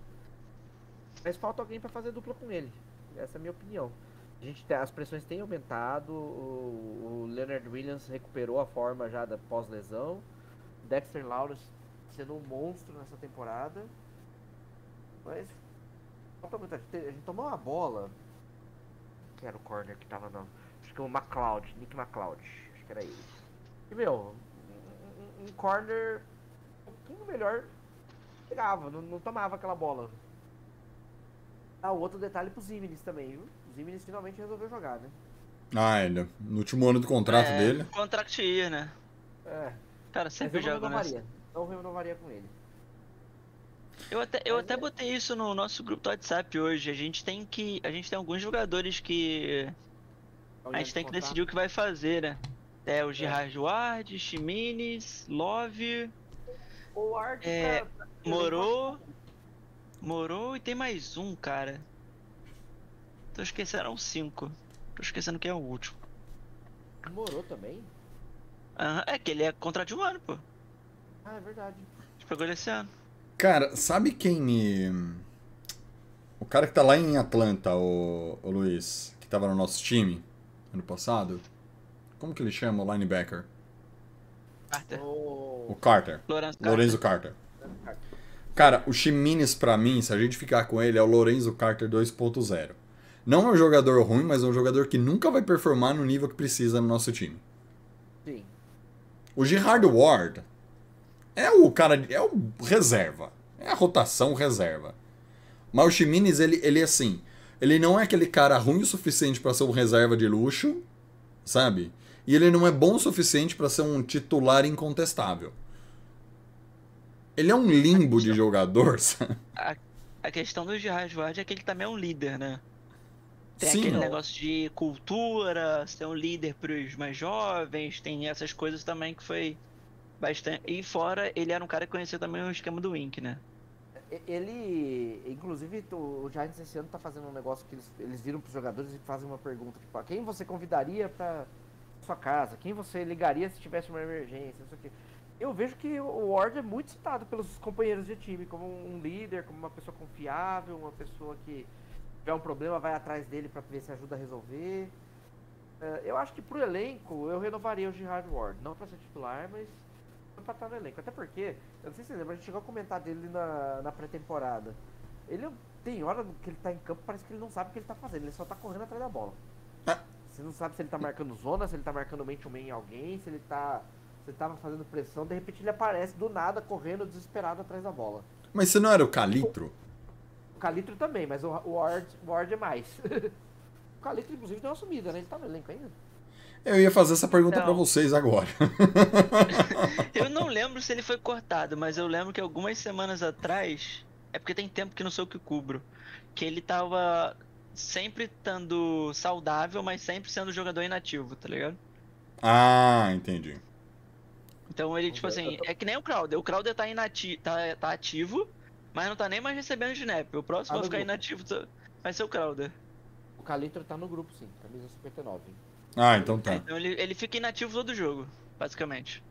[SPEAKER 2] Mas falta alguém pra fazer dupla com ele. Essa é a minha opinião. A gente as pressões têm aumentado, o, o Leonard Williams recuperou a forma já da pós-lesão. Dexter Lawrence sendo um monstro nessa temporada. Mas falta muito. A gente, tomou uma bola. Que era o corner que tava no. Acho que o McLeod, Nick McLeod. Acho que era ele. E meu, um, um- corner um pouquinho melhor pegava, não, não tomava aquela bola. Ah, outro detalhe pro Ziminis também, viu? O Ziminis finalmente resolveu jogar, né?
[SPEAKER 1] Ah, ele, no último ano do contrato
[SPEAKER 3] É,
[SPEAKER 1] dele.
[SPEAKER 3] Contract year, né?
[SPEAKER 2] É,
[SPEAKER 3] Cara,
[SPEAKER 2] mas
[SPEAKER 3] sempre joga nessa.
[SPEAKER 2] renovaria. Não renovaria com ele.
[SPEAKER 3] Eu até, eu
[SPEAKER 2] Mas
[SPEAKER 3] até
[SPEAKER 2] é-
[SPEAKER 3] botei isso no nosso grupo do WhatsApp hoje. A gente tem que. A gente tem alguns jogadores que. A gente tem que decidir o que vai fazer, né? É o Gerard Ward, Chimines, Love,
[SPEAKER 2] O Ward
[SPEAKER 3] É,
[SPEAKER 2] pra-
[SPEAKER 3] Morou. Morou e tem mais um, cara. Tô esquecendo, eram cinco. Tô esquecendo quem é o último.
[SPEAKER 2] Morou também?
[SPEAKER 3] Aham, é que ele é contra de um ano, pô.
[SPEAKER 2] Ah, é verdade.
[SPEAKER 3] A gente pegou ele esse ano.
[SPEAKER 1] Cara, sabe quem me. O cara que tá lá em Atlanta, o, o Luiz, que tava no nosso time ano passado. Como que ele chama o linebacker?
[SPEAKER 3] Carter.
[SPEAKER 2] O...
[SPEAKER 1] O Carter.
[SPEAKER 3] Lorenzo Carter.
[SPEAKER 1] Lorenzo Carter. Cara, o Chimines pra mim, se a gente ficar com ele, é o Lorenzo Carter 2.0. Não é um jogador ruim, mas é um jogador que nunca vai performar no nível que precisa no nosso time.
[SPEAKER 2] Sim.
[SPEAKER 1] O Gerard Ward é o cara, de- é o reserva. É a rotação reserva. Mas o Chimines, ele, ele é assim, ele não é aquele cara ruim o suficiente pra ser um reserva de luxo, sabe? E ele não é bom o suficiente pra ser um titular incontestável. Ele é um limbo de jogador, sabe?
[SPEAKER 3] A, a questão do Gerard Ward é que ele também é um líder, né? Tem
[SPEAKER 1] Sim.
[SPEAKER 3] aquele negócio de cultura, ser um líder pros mais jovens, tem essas coisas também que foi bastante. E fora, ele era um cara que conhecia também o esquema do Wink, né?
[SPEAKER 2] Ele, inclusive, o Giants esse ano tá fazendo um negócio que eles, eles viram pros jogadores e fazem uma pergunta, tipo, "Ah, quem você convidaria pra sua casa? Quem você ligaria se tivesse uma emergência? Não sei o quê. Eu vejo que o Ward é muito citado pelos companheiros de time como um líder, como uma pessoa confiável, uma pessoa que tiver um problema vai atrás dele pra ver se ajuda a resolver. Eh, Eu acho que pro elenco eu renovaria o Gerard Ward, não pra ser titular, mas pra estar no elenco. Até porque, eu não sei se você lembra, a gente chegou a comentar dele na, na pré-temporada. Ele tem hora que ele tá em campo, parece que ele não sabe o que ele tá fazendo, ele só tá correndo atrás da bola.
[SPEAKER 1] Ah.
[SPEAKER 2] Você não sabe se ele tá marcando zona, se ele tá marcando mente to man em alguém, se ele tá. Se ele tava fazendo pressão, de repente ele aparece do nada correndo desesperado atrás da bola.
[SPEAKER 1] Mas se não era o Calitro?
[SPEAKER 2] O Calitro também, mas o, o, Ward, o Ward é mais. o Calitro, inclusive, deu uma sumida, né? Ele tá no elenco ainda.
[SPEAKER 1] Eu ia fazer essa pergunta
[SPEAKER 3] Não.
[SPEAKER 1] pra vocês agora.
[SPEAKER 3] Eu não lembro se ele foi cortado, mas eu lembro que algumas semanas atrás, é porque tem tempo que não sou eu que cubro, que ele tava sempre estando saudável, mas sempre sendo jogador inativo, tá ligado?
[SPEAKER 1] ah, entendi.
[SPEAKER 3] Então ele, tipo assim, é que nem o Crowder. O Crowder tá, inati tá, tá ativo, mas não tá nem mais recebendo snap. O próximo
[SPEAKER 2] Tá
[SPEAKER 3] a
[SPEAKER 2] no
[SPEAKER 3] ficar
[SPEAKER 2] grupo.
[SPEAKER 3] inativo tá- vai ser o Crowder.
[SPEAKER 2] O Calitro tá no grupo, sim, camisa 59.
[SPEAKER 1] Ah, então
[SPEAKER 3] É,
[SPEAKER 1] tá.
[SPEAKER 3] então ele, ele fica inativo todo jogo, basicamente.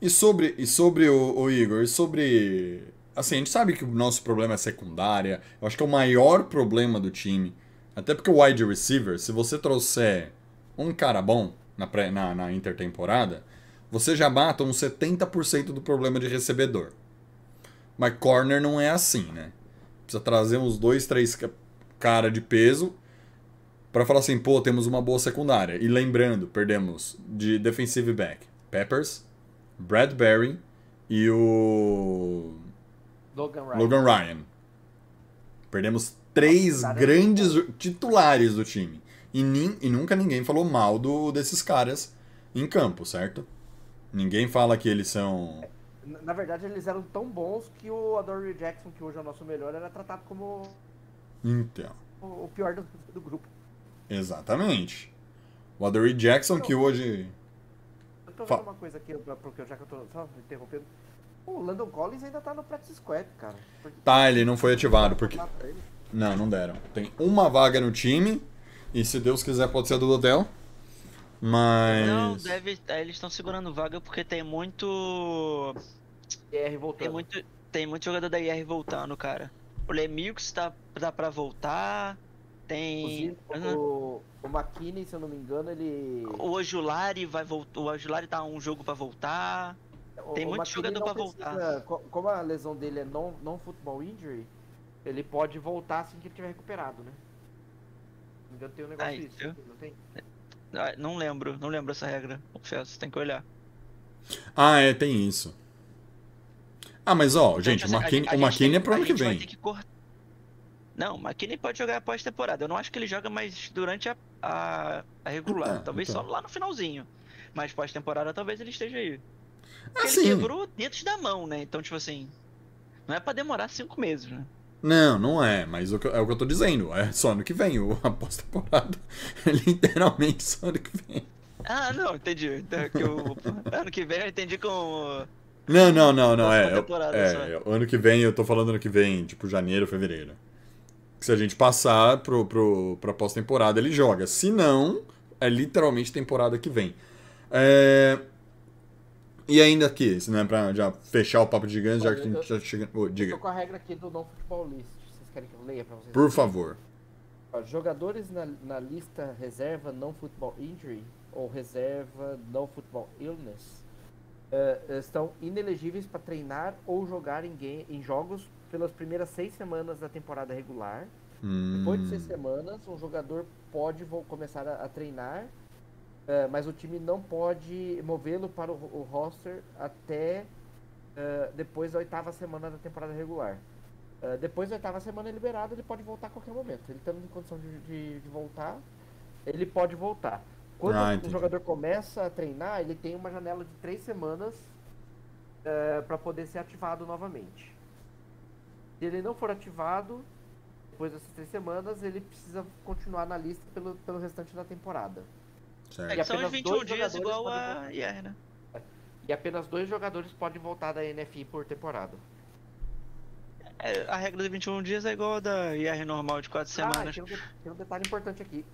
[SPEAKER 1] E sobre, e sobre o, o Igor, e sobre. Assim, a gente sabe que o nosso problema é secundária. Eu acho que é o maior problema do time. Até porque o wide receiver, se você trouxer um cara bom na, pré, na, na intertemporada, você já mata uns 70% do problema de recebedor. Mas corner não é assim, né? Precisa trazer uns dois, três ca- cara de peso pra falar assim, pô, temos uma boa secundária. E lembrando, perdemos de defensive back Peppers, Bradbury e o
[SPEAKER 2] Logan Ryan.
[SPEAKER 1] Logan Ryan. Perdemos três
[SPEAKER 2] Cara,
[SPEAKER 1] grandes titulares do time. E, nin- e nunca ninguém falou mal do, desses caras em campo, certo? Ninguém fala que eles são.
[SPEAKER 2] Na na verdade, eles eram tão bons que o Adoree Jackson, que hoje é o nosso melhor, era tratado como
[SPEAKER 1] Então,
[SPEAKER 2] o o pior do, do grupo.
[SPEAKER 1] exatamente. O Adoree Jackson, que hoje.
[SPEAKER 2] Eu tô
[SPEAKER 1] Fa-
[SPEAKER 2] vendo uma coisa aqui, porque já que eu tô só interrompendo. O Landon Collins ainda tá no practice squad, cara. Porque-
[SPEAKER 1] Tá, ele não foi ativado, porque. Não, não deram. Tem uma vaga no time. E se Deus quiser, pode ser a do Odell. Mas.
[SPEAKER 3] Não, deve. é, Eles estão segurando vaga porque tem muito.
[SPEAKER 2] IR voltando.
[SPEAKER 3] Tem muito. Tem muito jogador da IR voltando, cara. O Lemieux tá, tá pra voltar. Tem.
[SPEAKER 2] Inclusive, o, o McKinney, se eu não me engano, ele.
[SPEAKER 3] O Ojulari vai voltar. O Ojulari tá um jogo pra voltar. Tem
[SPEAKER 2] o
[SPEAKER 3] muito jogador pra
[SPEAKER 2] precisa- co- Como a lesão dele é não, não football injury, ele pode voltar assim que ele tiver recuperado, né? Não tem um negócio
[SPEAKER 3] Ai,
[SPEAKER 2] disso. Não tem?
[SPEAKER 3] Ah, Não lembro, não lembro essa regra. Confesso, tem que olhar.
[SPEAKER 1] Ah, é, tem isso. Ah, mas ó,
[SPEAKER 3] Então,
[SPEAKER 1] gente,
[SPEAKER 3] tipo
[SPEAKER 1] o
[SPEAKER 3] assim, a
[SPEAKER 1] McKinney, o McKinney é pro ano que vem.
[SPEAKER 3] que Não, o McKinney pode jogar após temporada. Eu não acho que ele joga mais durante a, a, a regular.
[SPEAKER 1] Ah,
[SPEAKER 3] talvez
[SPEAKER 1] então.
[SPEAKER 3] só lá no finalzinho. Mas pós-temporada talvez ele esteja aí. Porque
[SPEAKER 1] Ah,
[SPEAKER 3] ele
[SPEAKER 1] sim.
[SPEAKER 3] quebrou dedos da mão, né? Então, tipo assim. Não é pra demorar cinco meses, né?
[SPEAKER 1] Não, não é, mas é o que eu tô dizendo. É só ano que vem. O a pós-temporada é literalmente só ano que vem.
[SPEAKER 3] Ah, não, entendi. Então, que o- ano que vem eu entendi com.
[SPEAKER 1] Não, não, não, não. É, é, é, ano que vem, eu tô falando ano que vem, tipo janeiro, fevereiro. Se a gente passar pro, pro, pra pós-temporada, ele joga. Se não, é literalmente temporada que vem. É, E ainda aqui, se não é pra já fechar o papo de gigantes, já que a gente já chega. Ô,
[SPEAKER 2] Eu
[SPEAKER 1] diga,
[SPEAKER 2] tô com a regra aqui do football list. Vocês querem que eu leia pra vocês?
[SPEAKER 1] por favor.
[SPEAKER 2] Jogadores na, na lista reserva não football injury ou reserva não football illness eh, estão inelegíveis para treinar ou jogar em, game, em jogos pelas primeiras seis semanas da temporada regular. Depois de seis
[SPEAKER 1] Hum,
[SPEAKER 2] semanas, um jogador pode começar a, a treinar, eh, mas o time não pode movê-lo para o, o roster até eh, depois da oitava semana da temporada regular. Eh, depois da oitava semana liberado, ele pode voltar a qualquer momento. Ele estando em condição de, de- de voltar, ele pode voltar. Quando
[SPEAKER 1] Ah,
[SPEAKER 2] o
[SPEAKER 1] entendi.
[SPEAKER 2] jogador começa a treinar, ele tem uma janela de três semanas para poder ser ativado novamente. Se ele não for ativado, depois dessas três semanas, ele precisa continuar na lista pelo, pelo restante da temporada.
[SPEAKER 3] É
[SPEAKER 1] certo.
[SPEAKER 3] que são os
[SPEAKER 2] apenas
[SPEAKER 3] 21
[SPEAKER 2] dois
[SPEAKER 3] dias igual a. IR, né?
[SPEAKER 2] E apenas dois jogadores podem voltar da NFI por temporada.
[SPEAKER 3] É, a regra dos 21 dias é igual a da IR normal de 4
[SPEAKER 2] Ah,
[SPEAKER 3] semanas.
[SPEAKER 2] tem um, de- tem um detalhe importante aqui.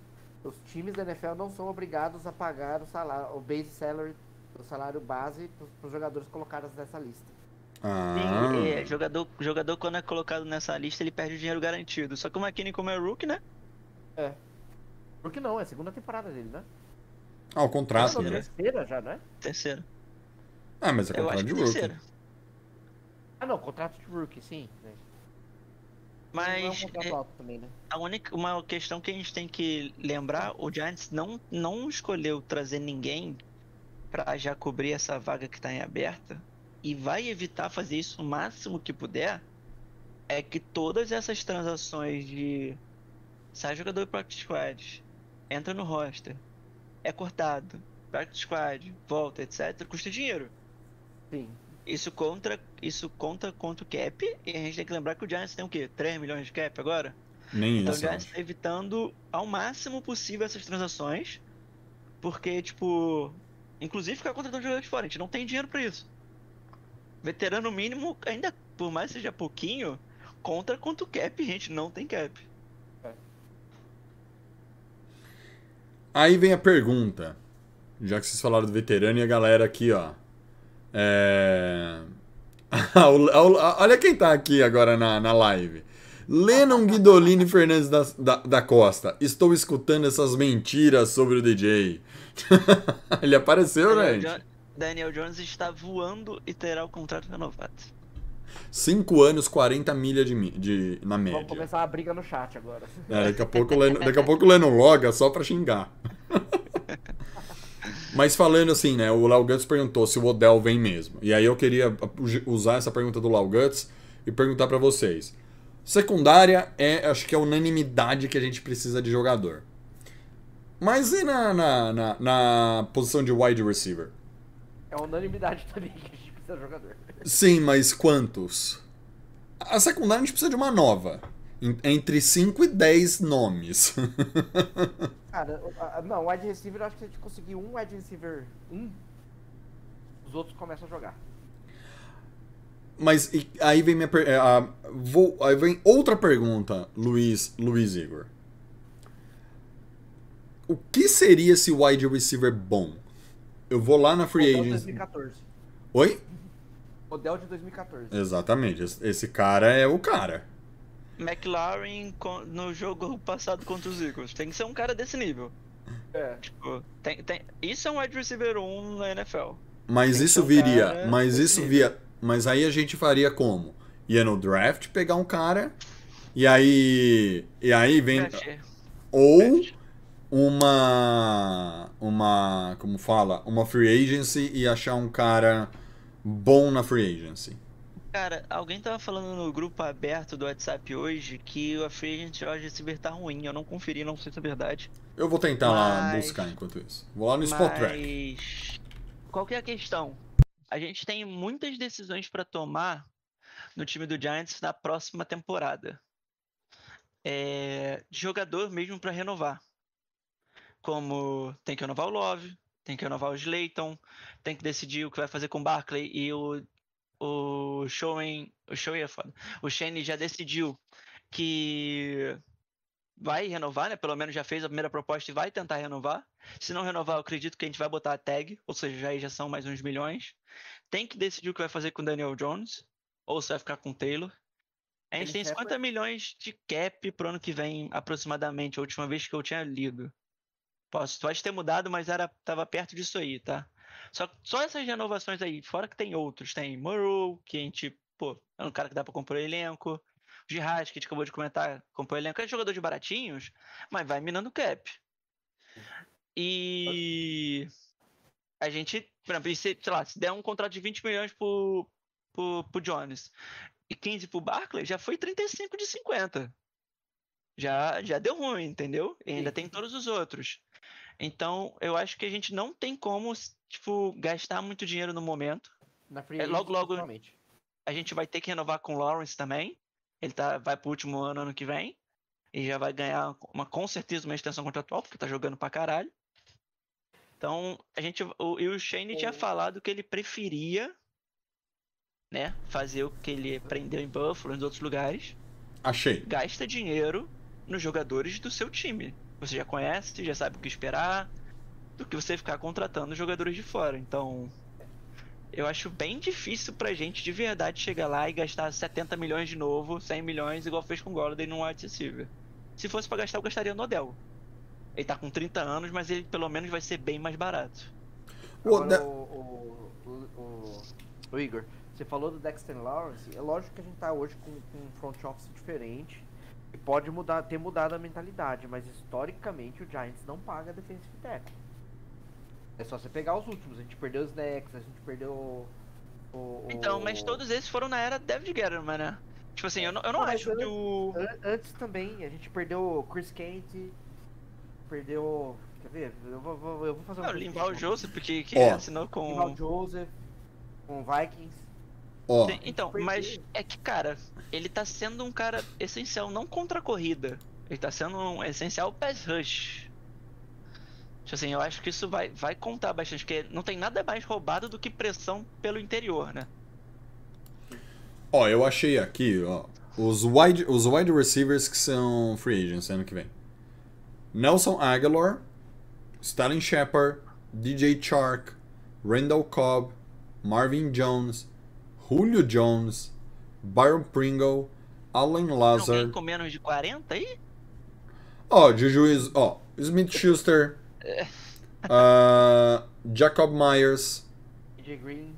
[SPEAKER 2] Os times da NFL não são obrigados a pagar o salário, o base salary, o salário base para os jogadores colocados nessa lista.
[SPEAKER 1] Ah,
[SPEAKER 3] Sim, é, jogador, jogador quando é colocado nessa lista, ele perde o dinheiro garantido. Só que o McKinney, como é rookie, né?
[SPEAKER 2] Por que não? É a segunda temporada dele, né?
[SPEAKER 1] Ah, o contrato, né?
[SPEAKER 2] terceira já, né?
[SPEAKER 3] Terceiro.
[SPEAKER 1] Ah, mas é
[SPEAKER 3] Eu
[SPEAKER 1] contrato
[SPEAKER 3] acho
[SPEAKER 1] de
[SPEAKER 3] que
[SPEAKER 1] rookie.
[SPEAKER 3] terceiro.
[SPEAKER 2] Ah, não, contrato de rookie, sim. não é um
[SPEAKER 3] Mas é,
[SPEAKER 2] alto também, né?
[SPEAKER 3] a única uma questão que a gente tem que lembrar, o Giants não, não escolheu trazer ninguém pra já cobrir essa vaga que tá em aberta e vai evitar fazer isso o máximo que puder. É que todas essas transações de sai jogador do practice squad, entra no roster, é cortado, practice squad, volta, etc, custa dinheiro.
[SPEAKER 2] Sim.
[SPEAKER 3] Isso contra, isso conta contra o cap, e a gente tem que lembrar que o Giants tem o quê? 3 milhões de cap agora?
[SPEAKER 1] Nem
[SPEAKER 3] Então o
[SPEAKER 1] isso. eu
[SPEAKER 3] Giants
[SPEAKER 1] acho.
[SPEAKER 3] tá evitando ao máximo possível essas transações, porque, tipo, inclusive ficar contratando jogador de fora, a gente não tem dinheiro pra isso. Veterano mínimo, ainda por mais que seja pouquinho, contra contra o cap, a gente não tem cap.
[SPEAKER 1] Aí vem a pergunta. Já que vocês falaram do veterano e a galera aqui, ó. É... Olha quem tá aqui agora na, na live. Lennon Guidolini Fernandes da, da, da Costa. Estou escutando essas mentiras sobre o DJ. Ele apareceu,
[SPEAKER 3] Daniel,
[SPEAKER 1] né?
[SPEAKER 3] Daniel Jones está voando e terá o contrato renovado.
[SPEAKER 1] 5 anos, 40 milhas de, de, na
[SPEAKER 2] Vamos
[SPEAKER 1] média.
[SPEAKER 2] começar a briga no chat agora.
[SPEAKER 1] É, daqui a pouco o Lennon, daqui a pouco o Lennon loga só pra xingar. Mas falando assim, né? O Lau Guts perguntou se o Odell vem mesmo. E aí eu queria usar essa pergunta do Lau Guts e perguntar pra vocês. Secundária é, acho que é a unanimidade que a gente precisa de jogador. Mas e na, na, na, na posição de wide receiver?
[SPEAKER 2] É unanimidade também que a gente precisa de jogador.
[SPEAKER 1] Sim, mas quantos? A secundária a gente precisa de uma nova. En- Entre 5 e 10 nomes.
[SPEAKER 2] Cara, não, wide receiver, eu acho que se a gente conseguir um wide receiver, um, os outros começam a jogar.
[SPEAKER 1] Mas e- aí vem minha per- é, vou- aí vem outra pergunta, Luiz, Luiz Igor. O que seria esse wide receiver bom? Eu vou lá na free agents.
[SPEAKER 2] 2014.
[SPEAKER 1] Oi?
[SPEAKER 2] Odell de 2014.
[SPEAKER 1] Exatamente. Esse, cara é o cara.
[SPEAKER 3] McLaren no jogo passado contra os Eagles. Tem que ser um cara desse nível.
[SPEAKER 2] É.
[SPEAKER 3] Tipo, tem, tem... Isso é um wide receiver 1 na NFL.
[SPEAKER 1] Mas
[SPEAKER 3] Tem
[SPEAKER 1] isso
[SPEAKER 3] um
[SPEAKER 1] viria. Mas isso
[SPEAKER 3] nível.
[SPEAKER 1] via. Mas aí a gente faria como? Ia no draft pegar um cara. E aí. E aí vem.
[SPEAKER 3] Draft.
[SPEAKER 1] Ou
[SPEAKER 3] Draft.
[SPEAKER 1] uma. Uma. Como fala? Uma free agency e achar um cara bom na free agency.
[SPEAKER 3] Cara, alguém tava falando no grupo aberto do WhatsApp hoje que a free agent wide receiver tá ruim. Eu não conferi, não sei se é verdade.
[SPEAKER 1] Eu vou tentar lá
[SPEAKER 3] Mas-
[SPEAKER 1] buscar enquanto isso. Vou lá no Spot Track.
[SPEAKER 3] Mas qual que é a questão? A gente tem muitas decisões para tomar no time do Giants na próxima temporada. É, de jogador mesmo para renovar. Como tem que renovar o Love, tem que renovar o Slayton, tem que decidir o que vai fazer com o Barkley e o o Showen, o Showen é foda. O Shane já decidiu que vai renovar, né? Pelo menos já fez a primeira proposta e vai tentar renovar. Se não renovar, eu acredito que a gente vai botar a tag, ou seja, já, aí já são mais uns milhões. Tem que decidir o que vai fazer com o Daniel Jones, ou se vai ficar com o Taylor. A gente tem
[SPEAKER 2] quer
[SPEAKER 3] 50 milhões de cap pro ano que vem, aproximadamente, a última vez que eu tinha lido. Posso, pode ter mudado, mas era, tava perto disso aí, tá? Só, só essas renovações aí, fora que tem outros. Tem Morrow, que a gente, pô, é um cara que dá pra elenco. O Girard, que a gente acabou de comentar, compor elenco. É jogador de baratinhos, mas vai minando cap. E a gente, por exemplo, se, sei lá, se der um contrato de 20 milhões pro, pro, pro Jones e 15 pro Barkley, já foi 35 de 50. Já, já deu ruim, entendeu? E ainda tem todos os outros. Então, eu acho que a gente não tem como, tipo, gastar muito dinheiro no momento.
[SPEAKER 2] Na free
[SPEAKER 3] É, logo, logo-
[SPEAKER 2] principalmente.
[SPEAKER 3] A gente vai ter que renovar com o Lawrence também. Ele tá, vai pro último ano ano que vem. E já vai ganhar uma, com certeza uma extensão contratual, porque tá jogando pra caralho. Então, a gente. O, e o Shane tinha
[SPEAKER 2] O-
[SPEAKER 3] falado que ele preferia, né, fazer o que ele aprendeu em Buffalo e em outros lugares.
[SPEAKER 1] Achei.
[SPEAKER 3] Gasta dinheiro nos jogadores do seu time. Você já conhece, já sabe o que esperar, do que você ficar contratando jogadores de fora. Então, eu acho bem difícil pra gente de verdade chegar lá e gastar 70 milhões de novo, 100 milhões, igual fez com o Golladay num wide receiver. Se fosse pra gastar, eu gastaria no Odell. Ele tá com 30 anos, mas ele pelo menos vai ser bem mais barato.
[SPEAKER 1] O
[SPEAKER 2] Agora, o, o, o- o Igor, você falou do Dexter Lawrence. É lógico que a gente tá hoje com, com um front office diferente. E pode mudar, ter mudado a mentalidade, mas historicamente o Giants não paga defensive tackle. É só você pegar os últimos. A gente perdeu os Snacks, a gente perdeu o. o-
[SPEAKER 3] Então, mas
[SPEAKER 2] o-
[SPEAKER 3] todos esses foram na era David Guerrero, né? Tipo assim, eu não, eu não
[SPEAKER 2] Não,
[SPEAKER 3] acho que o.
[SPEAKER 2] An- Antes também, a gente perdeu o Chris Kent, perdeu. Quer ver? Eu vou, vou- eu vou fazer um.
[SPEAKER 3] Não, o Limval Joseph, que, que
[SPEAKER 1] Ó.
[SPEAKER 3] assinou com.
[SPEAKER 2] Limval Joseph, com Vikings.
[SPEAKER 1] Ó,
[SPEAKER 3] Sim, Então, mas é que, cara, ele tá sendo um cara essencial, não contra a corrida. Ele tá sendo um essencial pass rush. Tipo assim, eu acho que isso vai, vai contar bastante, porque não tem nada mais roubado do que pressão pelo interior, né?
[SPEAKER 1] ó, eu achei aqui, ó, os wide, os wide receivers que são free agents ano que vem. Nelson Aguilar, Stalin Shepard, DJ Chark, Randall Cobb, Marvin Jones, Julio Jones, Byron Pringle, Allen
[SPEAKER 3] Alguém
[SPEAKER 1] Lazard,
[SPEAKER 3] com menos de 40 aí?
[SPEAKER 1] ó, Juju, is- ó, Smith Schuster, ah, Jacob Myers,
[SPEAKER 2] AJ Green.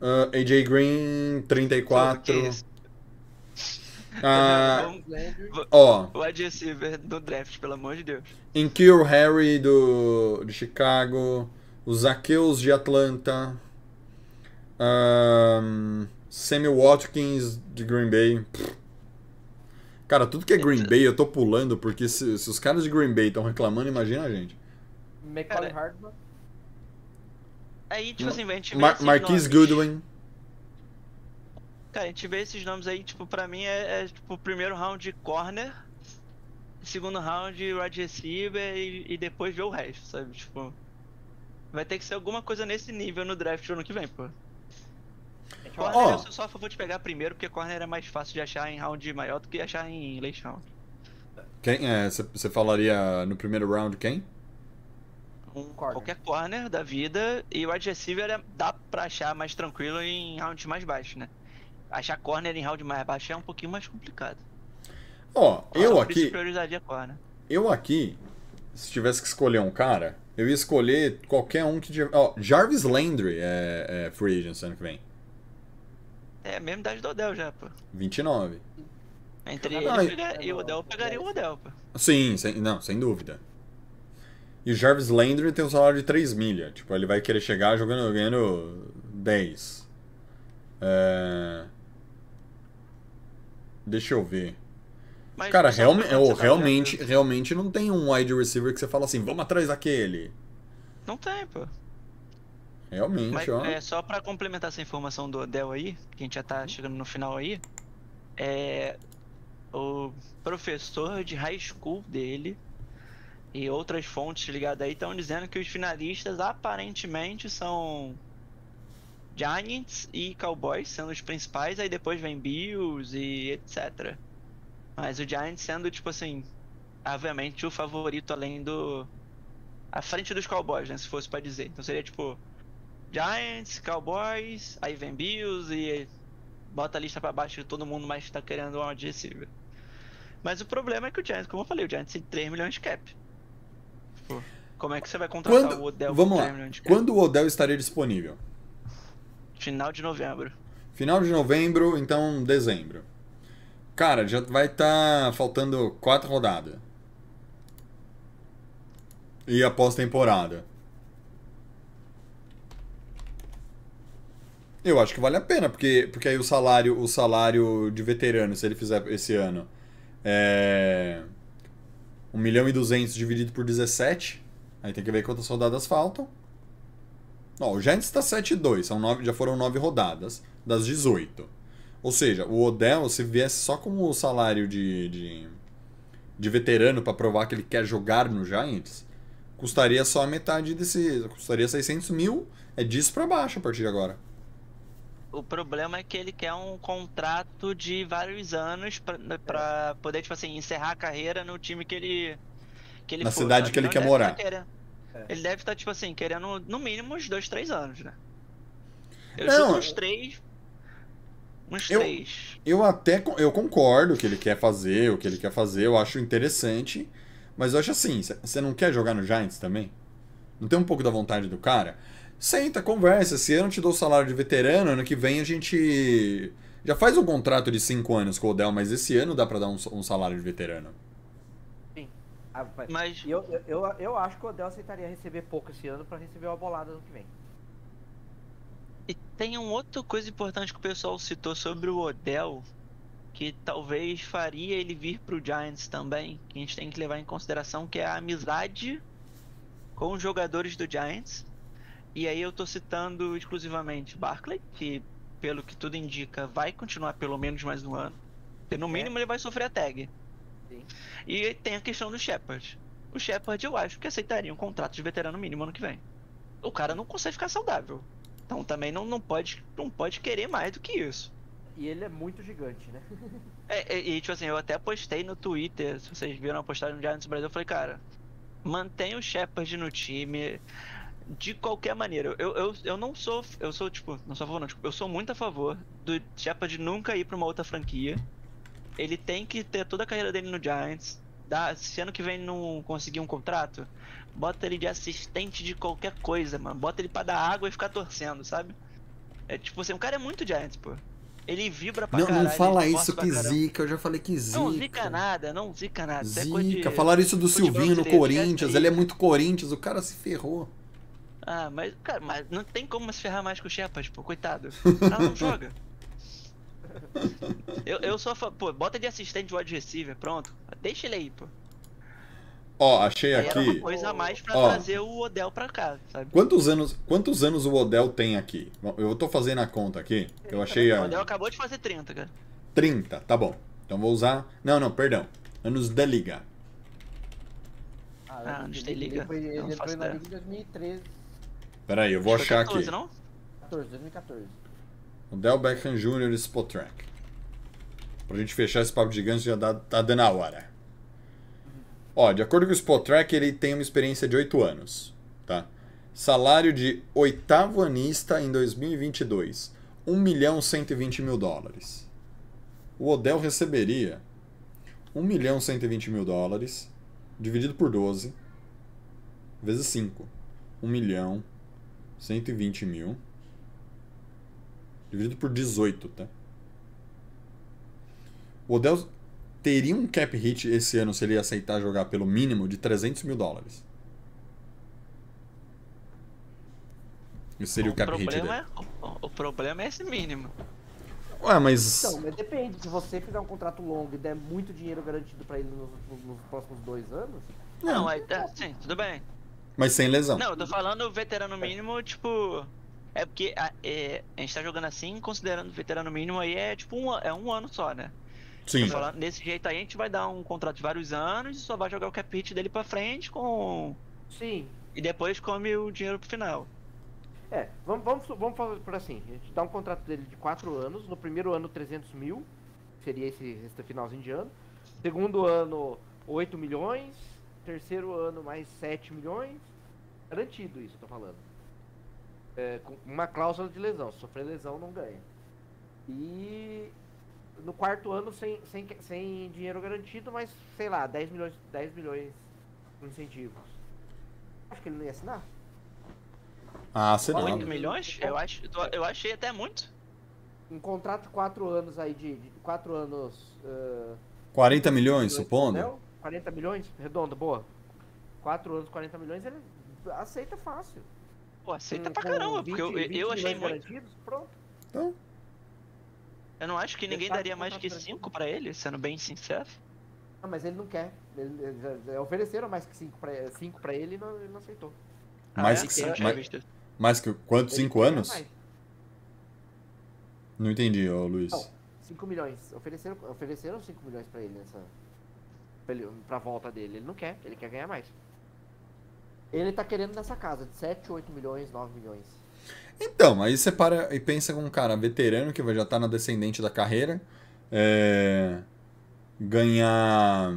[SPEAKER 1] ah, AJ Green, 34,
[SPEAKER 3] Que isso?
[SPEAKER 1] ah,
[SPEAKER 2] Landry.
[SPEAKER 1] ó,
[SPEAKER 3] O wide receiver do draft, pelo amor de Deus.
[SPEAKER 1] Inkil Harry do, de Chicago, os Zaqueus de Atlanta, ahn, Sammy Watkins de Green Bay. Cara, tudo que é Green Bay eu tô pulando, porque se, se os caras de Green Bay estão reclamando, imagina a gente.
[SPEAKER 2] McCollum
[SPEAKER 3] Cara,
[SPEAKER 2] Hardman.
[SPEAKER 3] Aí, tipo assim, a gente vê
[SPEAKER 1] Mar
[SPEAKER 3] esses
[SPEAKER 1] Marquise
[SPEAKER 3] nomes.
[SPEAKER 1] Goodwin.
[SPEAKER 3] Cara, a gente vê esses nomes aí, tipo, pra mim é, é tipo, primeiro round de corner, segundo round de wide receiver e, e depois ver o resto, sabe? Tipo, vai ter que ser alguma coisa nesse nível no draft do ano que vem, pô. Corner
[SPEAKER 1] Ó.
[SPEAKER 3] eu sou só a favor de pegar primeiro, porque corner é mais fácil de achar em round maior do que achar em late round.
[SPEAKER 1] Quem é? Você falaria no primeiro round quem?
[SPEAKER 3] Um,
[SPEAKER 2] Corner.
[SPEAKER 3] Qualquer corner da vida e o wide receiver é- dá pra achar mais tranquilo em rounds mais baixos, né? Achar corner em round mais baixo é um pouquinho mais complicado.
[SPEAKER 1] Ó, eu
[SPEAKER 3] Por isso
[SPEAKER 1] aqui,
[SPEAKER 3] priorizaria né?
[SPEAKER 1] eu aqui, se tivesse que escolher um cara, eu ia escolher qualquer um que tiver. Ó, Jarvis Landry é, é free agent ano que vem.
[SPEAKER 3] É a mesma idade do Odell já, pô.
[SPEAKER 1] 29.
[SPEAKER 3] Entre
[SPEAKER 2] Jogador
[SPEAKER 3] ele e o Odell, e eu pegaria o Odell, pô.
[SPEAKER 1] Sim, sem, não, sem dúvida. E o Jarvis Landry tem um salário de 3 milha. Tipo, ele vai querer chegar jogando, ganhando 10. É... Deixa eu ver.
[SPEAKER 3] Mas
[SPEAKER 1] Cara, realme,
[SPEAKER 3] tá
[SPEAKER 1] realmente, realmente não tem um wide receiver que você fala assim, vamos atrás daquele.
[SPEAKER 3] Não tem, pô.
[SPEAKER 1] Realmente,
[SPEAKER 3] Mas
[SPEAKER 1] ó.
[SPEAKER 3] é, só pra complementar essa informação do Odell aí, que a gente já tá chegando no final aí, é o professor de high school dele e outras fontes ligadas aí estão dizendo que os finalistas aparentemente são Giants e Cowboys sendo os principais, aí depois vem Bills e etc. Mas o Giants sendo tipo assim, obviamente o favorito além do à frente dos Cowboys, né, se fosse pra dizer. Então seria tipo Giants, Cowboys, aí vem Bills e bota a lista pra baixo de todo mundo, mas tá querendo um wide receiver. Mas o problema é que o Giants, como eu falei, o Giants tem 3 milhões de cap. Como é que você vai contratar
[SPEAKER 1] Quando,
[SPEAKER 3] o Odell
[SPEAKER 1] vamos lá.
[SPEAKER 3] 3 milhões de cap?
[SPEAKER 1] Quando o Odell estaria disponível?
[SPEAKER 3] Final de novembro.
[SPEAKER 1] Final de novembro, então dezembro. Cara, já vai estar faltando quatro rodadas. E a pós-temporada. Eu acho que vale a pena, porque, porque aí o salário, o salário de veterano, se ele fizer esse ano, é 1 milhão e 200 dividido por 17, aí tem que ver quantas rodadas faltam. Ó, o Giants está 7-2, são nove, já foram 9 rodadas das 18. Ou seja, o Odell, se viesse só com o salário de, de, de veterano para provar que ele quer jogar no Giants, custaria só a metade desse. custaria 600 mil. É disso para baixo a partir de agora.
[SPEAKER 3] O problema é que ele quer um contrato de vários anos pra, pra poder, tipo assim, encerrar a carreira no time que ele. Que ele
[SPEAKER 1] Na
[SPEAKER 3] for,
[SPEAKER 1] cidade que ele quer morar.
[SPEAKER 3] tá querendo-
[SPEAKER 2] É.
[SPEAKER 3] Ele deve estar, tipo assim, querendo no mínimo uns dois, três anos, né? Eu
[SPEAKER 1] Não,
[SPEAKER 3] uns três. Uns
[SPEAKER 1] eu-
[SPEAKER 3] três.
[SPEAKER 1] Eu até eu concordo que ele quer fazer, o que ele quer fazer, eu acho interessante. Mas eu acho assim, você não quer jogar no Giants também? Não tem um pouco da vontade do cara? Senta, conversa. Esse ano eu te dou o salário de veterano, ano que vem a gente. Já faz um contrato de 5 anos com o Odell, mas esse ano dá pra dar um, um salário de veterano.
[SPEAKER 2] Ah, vai-
[SPEAKER 3] Mas
[SPEAKER 2] E eu, eu, eu, eu acho que o Odell aceitaria receber pouco esse ano pra receber uma bolada no que vem.
[SPEAKER 3] E tem uma outra coisa importante que o pessoal citou sobre o Odell, que talvez faria ele vir pro Giants também, que a gente tem que levar em consideração, que é a amizade com os jogadores do Giants. E aí eu tô citando exclusivamente Barkley, que pelo que tudo indica vai continuar pelo menos mais um ano. Porque no mínimo ele vai sofrer a tag.
[SPEAKER 2] Sim.
[SPEAKER 3] E tem a questão do Shepard. O Shepard eu acho que aceitaria um contrato de veterano mínimo ano que vem. O cara não consegue ficar saudável. Então também não, não, pode, não pode querer mais do que isso.
[SPEAKER 2] E ele é muito gigante, né?
[SPEAKER 3] É, é, e tipo assim, eu até postei no Twitter, se vocês viram a postagem do Giants Brasil, eu falei, cara, mantenha o Shepard no time de qualquer maneira. Eu, eu, eu não sou, eu sou tipo, não sou a favor não, tipo, eu sou muito a favor do Shepard nunca ir pra uma outra franquia. Ele tem que ter toda a carreira dele no Giants. Dá, se ano que vem não conseguir um contrato, bota ele de assistente de qualquer coisa, mano. Bota ele pra dar água e ficar torcendo, sabe? É tipo assim, o cara é muito Giants, pô. Ele vibra pra
[SPEAKER 1] Não,
[SPEAKER 3] caralho.
[SPEAKER 1] não fala
[SPEAKER 3] ele
[SPEAKER 1] isso que zica, eu já falei que zica.
[SPEAKER 3] Não zica nada, não zica nada. É coisa de-
[SPEAKER 1] Zica. Falaram isso do Silvinho no Corinthians, ele é muito Corinthians, o cara se ferrou.
[SPEAKER 3] Ah, mas, cara, mas não tem como se ferrar mais com o Shepard, pô, coitado. O cara não joga. Eu, eu sou a fa- Pô, bota de assistente de wide receiver, pronto. Deixa ele aí, pô.
[SPEAKER 1] Ó, achei
[SPEAKER 3] Aí era uma
[SPEAKER 1] aqui.
[SPEAKER 3] coisa a mais pra
[SPEAKER 1] Ó.
[SPEAKER 3] trazer o Odell pra cá, sabe?
[SPEAKER 1] Quantos anos, quantos anos o Odell tem aqui? Eu tô fazendo a conta aqui. Eu achei
[SPEAKER 3] O
[SPEAKER 1] a
[SPEAKER 3] Odell acabou de fazer 30, cara.
[SPEAKER 1] 30, tá bom. Então vou usar. Não, não, perdão. Anos da liga.
[SPEAKER 3] Ah,
[SPEAKER 2] ele-
[SPEAKER 3] não tem
[SPEAKER 2] ele
[SPEAKER 3] liga.
[SPEAKER 2] foi- Ele,
[SPEAKER 3] Não
[SPEAKER 2] entrou
[SPEAKER 3] faço
[SPEAKER 2] na liga em 2013,
[SPEAKER 1] Pera aí, eu vou
[SPEAKER 3] Acho
[SPEAKER 1] achar
[SPEAKER 3] 14,
[SPEAKER 1] aqui.
[SPEAKER 3] não?
[SPEAKER 2] 14, 2014.
[SPEAKER 1] Odell Beckham Jr. Spot Track. Pra gente fechar esse papo gigante já dá, tá dando a hora. Ó, de acordo com o Spot Track, ele tem uma experiência de 8 anos, tá? Salário de oitavo anista em 2022. 1 milhão 120 mil dólares. O Odell receberia 1 milhão 120 mil dólares, dividido por 12, vezes 5. 1 milhão 120 mil, dividido por 18, tá? O Odell teria um cap hit esse ano se ele aceitar jogar pelo mínimo de 300 mil dólares. Esse seria o, cap hit dele.
[SPEAKER 3] problema é, o, o problema é esse mínimo.
[SPEAKER 1] Ué, mas.
[SPEAKER 2] Então, mas depende. Se você fizer um contrato longo e der muito dinheiro garantido pra ele nos, nos próximos dois anos,
[SPEAKER 3] Não, aí tá, sim, tudo bem.
[SPEAKER 1] Mas sem lesão.
[SPEAKER 3] Não, eu tô falando veterano mínimo, tipo. É porque a, é, a gente tá jogando assim, considerando veterano mínimo aí é tipo um, é um ano só, né?
[SPEAKER 1] Sim.
[SPEAKER 3] Falando, desse jeito aí a gente vai dar um contrato de vários anos e só vai jogar o cap hit dele pra frente com.
[SPEAKER 2] sim.
[SPEAKER 3] E depois come o dinheiro pro final.
[SPEAKER 2] É, vamos, vamos, vamos fazer por assim. A gente dá um contrato dele de 4 anos. No primeiro ano, 300 mil. Seria esse, esse finalzinho de ano. Segundo ano, 8 milhões. Terceiro ano, mais 7 milhões. Garantido isso, eu tô falando. É, com uma cláusula de lesão. Se sofrer lesão, não ganha. E no quarto ano, sem, sem, sem dinheiro garantido, mas sei lá, 10 milhões, 10 milhões em incentivos. Acho que ele não ia assinar.
[SPEAKER 1] Ah, será?
[SPEAKER 3] 8 milhões? Eu, acho, eu achei até muito.
[SPEAKER 2] um contrato de 4 anos aí de 4 anos. ah,
[SPEAKER 1] 40 milhões,
[SPEAKER 2] milhões
[SPEAKER 1] supondo?
[SPEAKER 2] Não, 40 milhões, redondo, boa. 4 anos, 40 milhões, ele aceita fácil.
[SPEAKER 3] Pô, aceita
[SPEAKER 2] Com-
[SPEAKER 3] pra caramba, porque eu,
[SPEAKER 2] 20
[SPEAKER 3] eu achei muito.
[SPEAKER 2] garantidos, Pronto.
[SPEAKER 1] Então,
[SPEAKER 3] Eu não acho que ninguém daria mais que
[SPEAKER 2] contrato
[SPEAKER 3] 5 pra ele, sendo bem sincero.
[SPEAKER 2] Ah, mas ele não quer. Ele, ele ofereceram mais que 5 pra, cinco pra ele e não, ele não aceitou.
[SPEAKER 1] mais
[SPEAKER 3] Ah, é?
[SPEAKER 1] que,
[SPEAKER 3] Eu não tinha
[SPEAKER 1] mais,
[SPEAKER 3] visto.
[SPEAKER 1] mais que quanto?
[SPEAKER 2] Ele
[SPEAKER 1] 5
[SPEAKER 2] quer
[SPEAKER 1] anos?
[SPEAKER 2] mais.
[SPEAKER 1] Não entendi, ô Luiz.
[SPEAKER 2] Não, 5 milhões. Ofereceram, ofereceram 5 milhões pra ele nessa. Pra, volta dele. Ele não quer, ele quer ganhar mais. Ele tá querendo nessa casa, de 7, 8 milhões, 9 milhões.
[SPEAKER 1] Então, aí você para e pensa com um cara veterano que vai já tá na descendente da carreira. é, ganhar.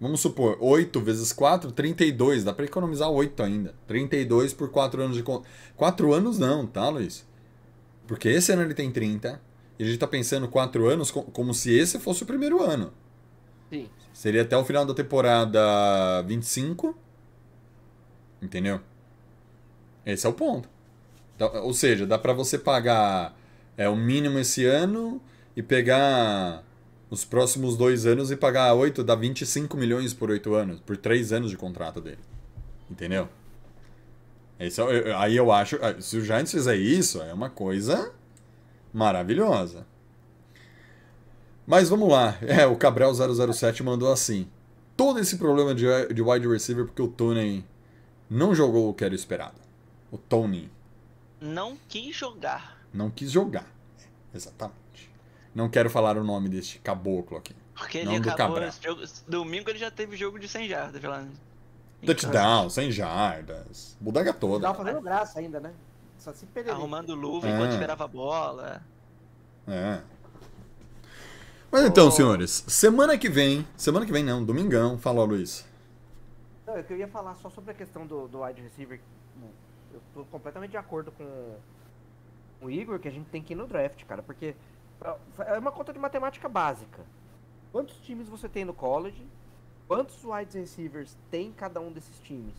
[SPEAKER 1] Vamos supor, 8 vezes 4, 32. Dá pra economizar 8 ainda. 32 por 4 anos de conta. 4 anos não, tá, Luiz? Porque esse ano ele tem 30. E a gente tá pensando 4 anos co- como se esse fosse o primeiro ano. Seria até o final da temporada 25. Entendeu? Esse é o ponto. Então, ou seja, dá pra você pagar é, o mínimo esse ano e pegar os próximos dois anos e pagar 8, dá 25 milhões por 8 anos, por 3 anos de contrato dele. Entendeu? Esse é aí eu acho. ah, Se o Giants fizer isso, é uma coisa maravilhosa. Mas vamos lá. É, o Cabral 007 mandou assim. Todo esse problema de, de wide receiver porque o Tony não jogou o que era esperado. O Tony
[SPEAKER 3] Não quis jogar.
[SPEAKER 1] não quis jogar. Exatamente. Não quero falar o nome deste caboclo aqui.
[SPEAKER 3] Porque
[SPEAKER 1] Não
[SPEAKER 3] ele
[SPEAKER 1] do
[SPEAKER 3] acabou.
[SPEAKER 1] Cabral.
[SPEAKER 3] esse jogo- domingo ele já teve jogo de 100 jardas lá.
[SPEAKER 1] Touchdown, sem jardas. Budaga toda.
[SPEAKER 2] Tava fazendo graça ainda, né? Só se perder.
[SPEAKER 3] Arrumando luva
[SPEAKER 1] É.
[SPEAKER 3] enquanto esperava a bola.
[SPEAKER 1] É. Mas então, senhores, semana que vem. Semana que vem não, domingão. Fala, Luiz.
[SPEAKER 2] Não, é eu ia falar só sobre a questão do, do wide receiver. Eu tô completamente de acordo com o Igor que a gente tem que ir no draft, cara, porque é uma conta de matemática básica. Quantos times você tem no college? Quantos wide receivers tem cada um desses times?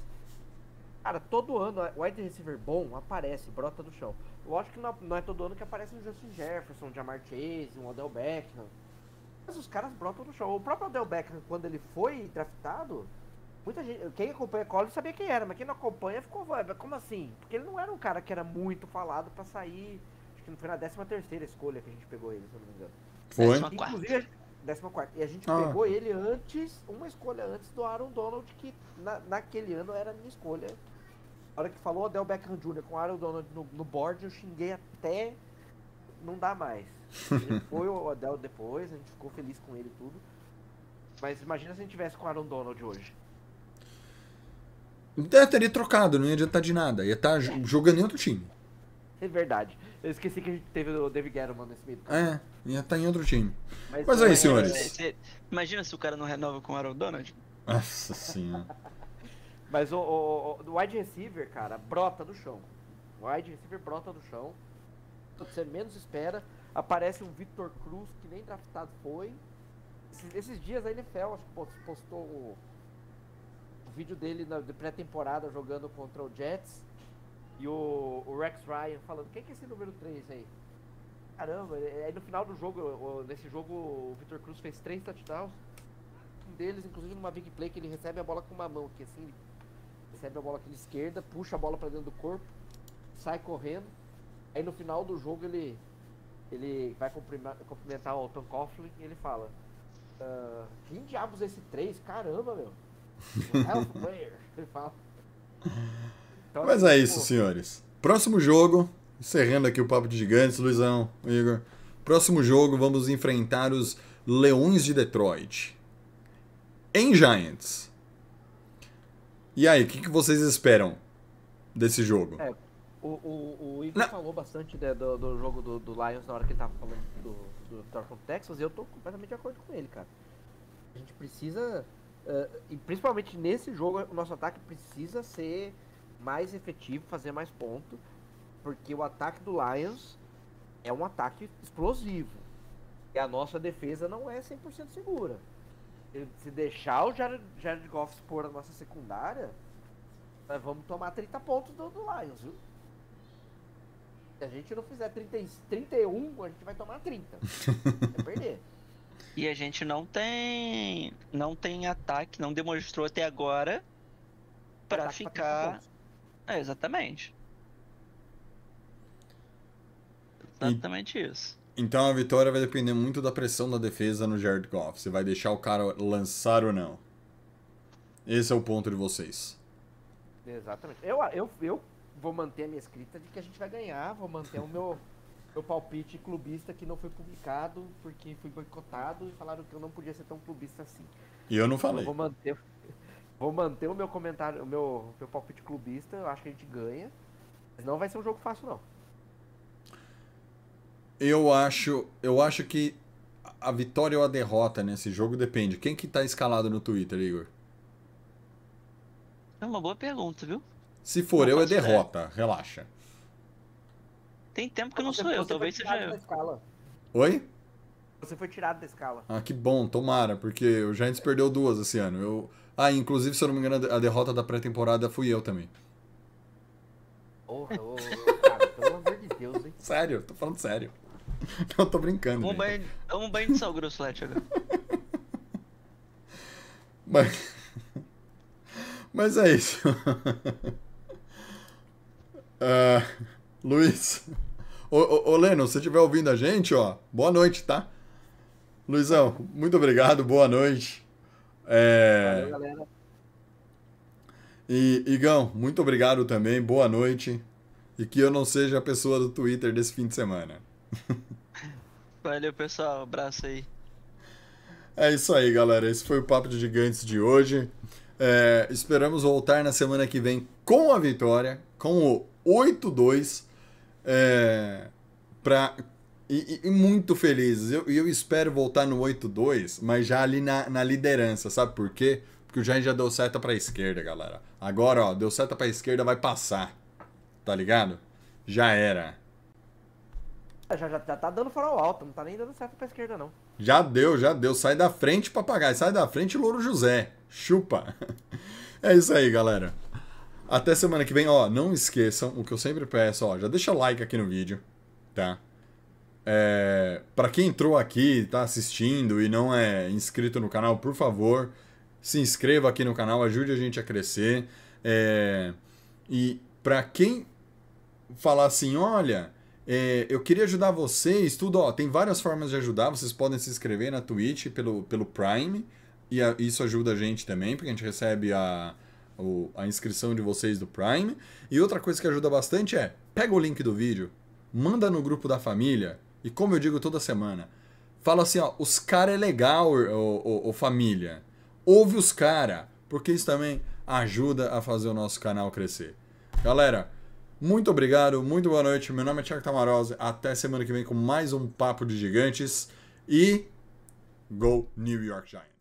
[SPEAKER 2] Cara, todo ano o wide receiver bom aparece, brota do chão. Eu acho que não, não é todo ano que aparece um Justin Jefferson, um Jamar Chase, um Odell Beckham. Mas os caras brotam do chão. O próprio Odell Beckham, quando ele foi draftado, muita gente, quem acompanha college sabia quem era, mas quem não acompanha ficou, "Ué, mas como assim? Porque ele não era um cara que era muito falado pra sair, acho que não foi na 13 terceira escolha que a gente pegou ele, se eu não me engano.
[SPEAKER 1] Foi?
[SPEAKER 3] Décima quarta.
[SPEAKER 2] Inclusive, a gente- 14 E a gente
[SPEAKER 1] Ah.
[SPEAKER 2] pegou ele antes, uma escolha antes do Aaron Donald, que na- naquele ano era a minha escolha. A hora que falou Odell Beckham Jr. com Aaron Donald no, no board, eu xinguei até não dá mais. Ele foi o Odell depois, a gente ficou feliz com ele e tudo. Mas imagina se a gente tivesse com o Aaron Donald hoje.
[SPEAKER 1] É, teria trocado, não ia adiantar de nada. Ia estar jogando em outro time.
[SPEAKER 2] É verdade. Eu esqueci que a gente teve o David Guerrero nesse meio.
[SPEAKER 1] É, ia estar em outro time.
[SPEAKER 2] Mas,
[SPEAKER 1] Mas aí,
[SPEAKER 2] é,
[SPEAKER 1] senhores.
[SPEAKER 3] Cê- cê- imagina se o cara não renova com o Aaron Donald.
[SPEAKER 1] Nossa senhora.
[SPEAKER 2] Mas o, o, o- o wide receiver, cara, brota do chão. O wide receiver brota do chão. Você menos espera, aparece um Victor Cruz que nem draftado foi. Esses, esses dias a NFL acho que pos- postou o, o vídeo dele na de pré-temporada jogando contra o Jets e o, o Rex Ryan falando, quem que é esse número 3 aí? Caramba, e- aí no final do jogo, nesse jogo o Victor Cruz fez três touchdowns. Um deles, inclusive numa big play, que ele recebe a bola com uma mão aqui, assim, ele recebe a bola aqui de esquerda, puxa a bola pra dentro do corpo, sai correndo. Aí no final do jogo ele ele vai cumprimentar o Tom Coughlin e ele fala "Ah, quem diabos é esse 3? Caramba, meu. Ele fala. Então,
[SPEAKER 1] Mas
[SPEAKER 2] assim,
[SPEAKER 1] é isso,
[SPEAKER 2] pô,
[SPEAKER 1] senhores. Próximo jogo, encerrando aqui o Papo de Gigantes, Luizão, Igor. Próximo jogo, vamos enfrentar os Leões de Detroit. Em Giants. E aí, o que, que vocês esperam desse jogo?
[SPEAKER 2] É, o, o, o Igor
[SPEAKER 1] Não.
[SPEAKER 2] falou bastante né, do, do jogo do, do Lions na hora que ele tava falando do, do Vitória contra o Texas e eu tô completamente de acordo com ele, cara. A gente precisa, eh, e principalmente nesse jogo, o nosso ataque precisa ser mais efetivo, fazer mais ponto, porque o ataque do Lions é um ataque explosivo. E a nossa defesa não é 100% segura. Se- Se deixar o Jared, Jared Goff expor a nossa secundária, nós vamos tomar 30 pontos do, do Lions, viu? Se a gente não fizer 30, e- 31, a gente vai tomar 30. Vai perder.
[SPEAKER 3] E a gente não tem. Não tem ataque, não demonstrou até agora pra
[SPEAKER 2] Ataque 30
[SPEAKER 3] ficar.
[SPEAKER 2] pontos.
[SPEAKER 3] É, exatamente. Exatamente isso.
[SPEAKER 1] Então a vitória vai depender muito da pressão da defesa no Jared Goff. Se vai deixar o cara lançar ou não. Esse é o ponto de vocês.
[SPEAKER 2] Exatamente. Eu, eu, eu vou manter a minha escrita de que a gente vai ganhar, vou manter o meu, meu palpite clubista que não foi publicado porque fui boicotado e falaram que eu não podia ser tão clubista assim.
[SPEAKER 1] E eu não
[SPEAKER 2] Eu
[SPEAKER 1] falei.
[SPEAKER 2] vou manter, vou manter o meu comentário, o meu, meu palpite clubista, eu acho que a gente ganha. Mas não vai ser um jogo fácil, não.
[SPEAKER 1] Eu acho, eu acho que a vitória ou a derrota nesse jogo depende. Quem que tá escalado no Twitter, Igor?
[SPEAKER 3] É uma boa pergunta, viu?
[SPEAKER 1] Se for
[SPEAKER 3] Não
[SPEAKER 1] eu, é
[SPEAKER 3] ideia.
[SPEAKER 1] derrota. Relaxa.
[SPEAKER 3] Tem tempo que não sou eu, talvez seja eu.
[SPEAKER 2] da escala.
[SPEAKER 1] Oi?
[SPEAKER 2] Você foi tirado da escala.
[SPEAKER 1] Ah, que bom, tomara, porque o Giants perdeu duas esse ano. Eu... Ah, inclusive, se eu não me engano, a derrota da pré-temporada fui eu também.
[SPEAKER 2] Porra, cara, pelo amor de Deus, hein?
[SPEAKER 1] Sério, tô falando sério. Não tô brincando.
[SPEAKER 3] Um
[SPEAKER 1] gente.
[SPEAKER 3] banho, um banho de sal grosso lá, Thiago.
[SPEAKER 1] Mas... Mas é isso. Ah, Luiz. Ô, ô, ô, Leno, se você estiver ouvindo a gente, ó, boa noite, tá? Luizão, muito obrigado, boa noite. É...
[SPEAKER 2] Valeu, galera.
[SPEAKER 1] E, Igão, muito obrigado também, boa noite. E que eu não seja a pessoa do Twitter desse fim de semana.
[SPEAKER 3] Valeu, pessoal. Abraço aí.
[SPEAKER 1] É isso aí, galera. Esse foi o Papo de Gigantes de hoje. É, esperamos voltar na semana que vem com a vitória, com o 8-2. É, pra, e, e- muito felizes. Eu, e eu espero voltar no 8-2, mas já ali na, na liderança, sabe por quê? Porque o Giants já deu seta pra esquerda, galera. Agora, ó, deu seta pra esquerda, vai passar. Tá ligado? Já era.
[SPEAKER 2] Ah, Já, já, já tá dando farol alto, não tá nem dando certo pra esquerda, não.
[SPEAKER 1] Já deu, já deu. Sai da frente, papagaio. Sai da frente, Louro José. Chupa. É isso aí, galera. Até semana que vem. Ó, não esqueçam o que eu sempre peço. Ó, já deixa like aqui no vídeo, tá? É, para quem entrou aqui, tá assistindo e não é inscrito no canal, por favor, se inscreva aqui no canal, ajude a gente a crescer. É, e para quem falar assim, olha, é, eu queria ajudar vocês, tudo, ó, tem várias formas de ajudar, vocês podem se inscrever na Twitch pelo, pelo Prime, e a- isso ajuda a gente também, porque a gente recebe a, o- a inscrição de vocês do Prime. E outra coisa que ajuda bastante é, pega o link do vídeo, manda no grupo da família, e como eu digo toda semana, fala assim, ó, os cara é legal, ô, ô, família, ouve os cara, porque isso também ajuda a fazer o nosso canal crescer. Galera, muito obrigado, muito boa noite. Meu nome é Thiago Tamarose. Até semana que vem com mais um Papo de Gigantes. E Go New York Giants.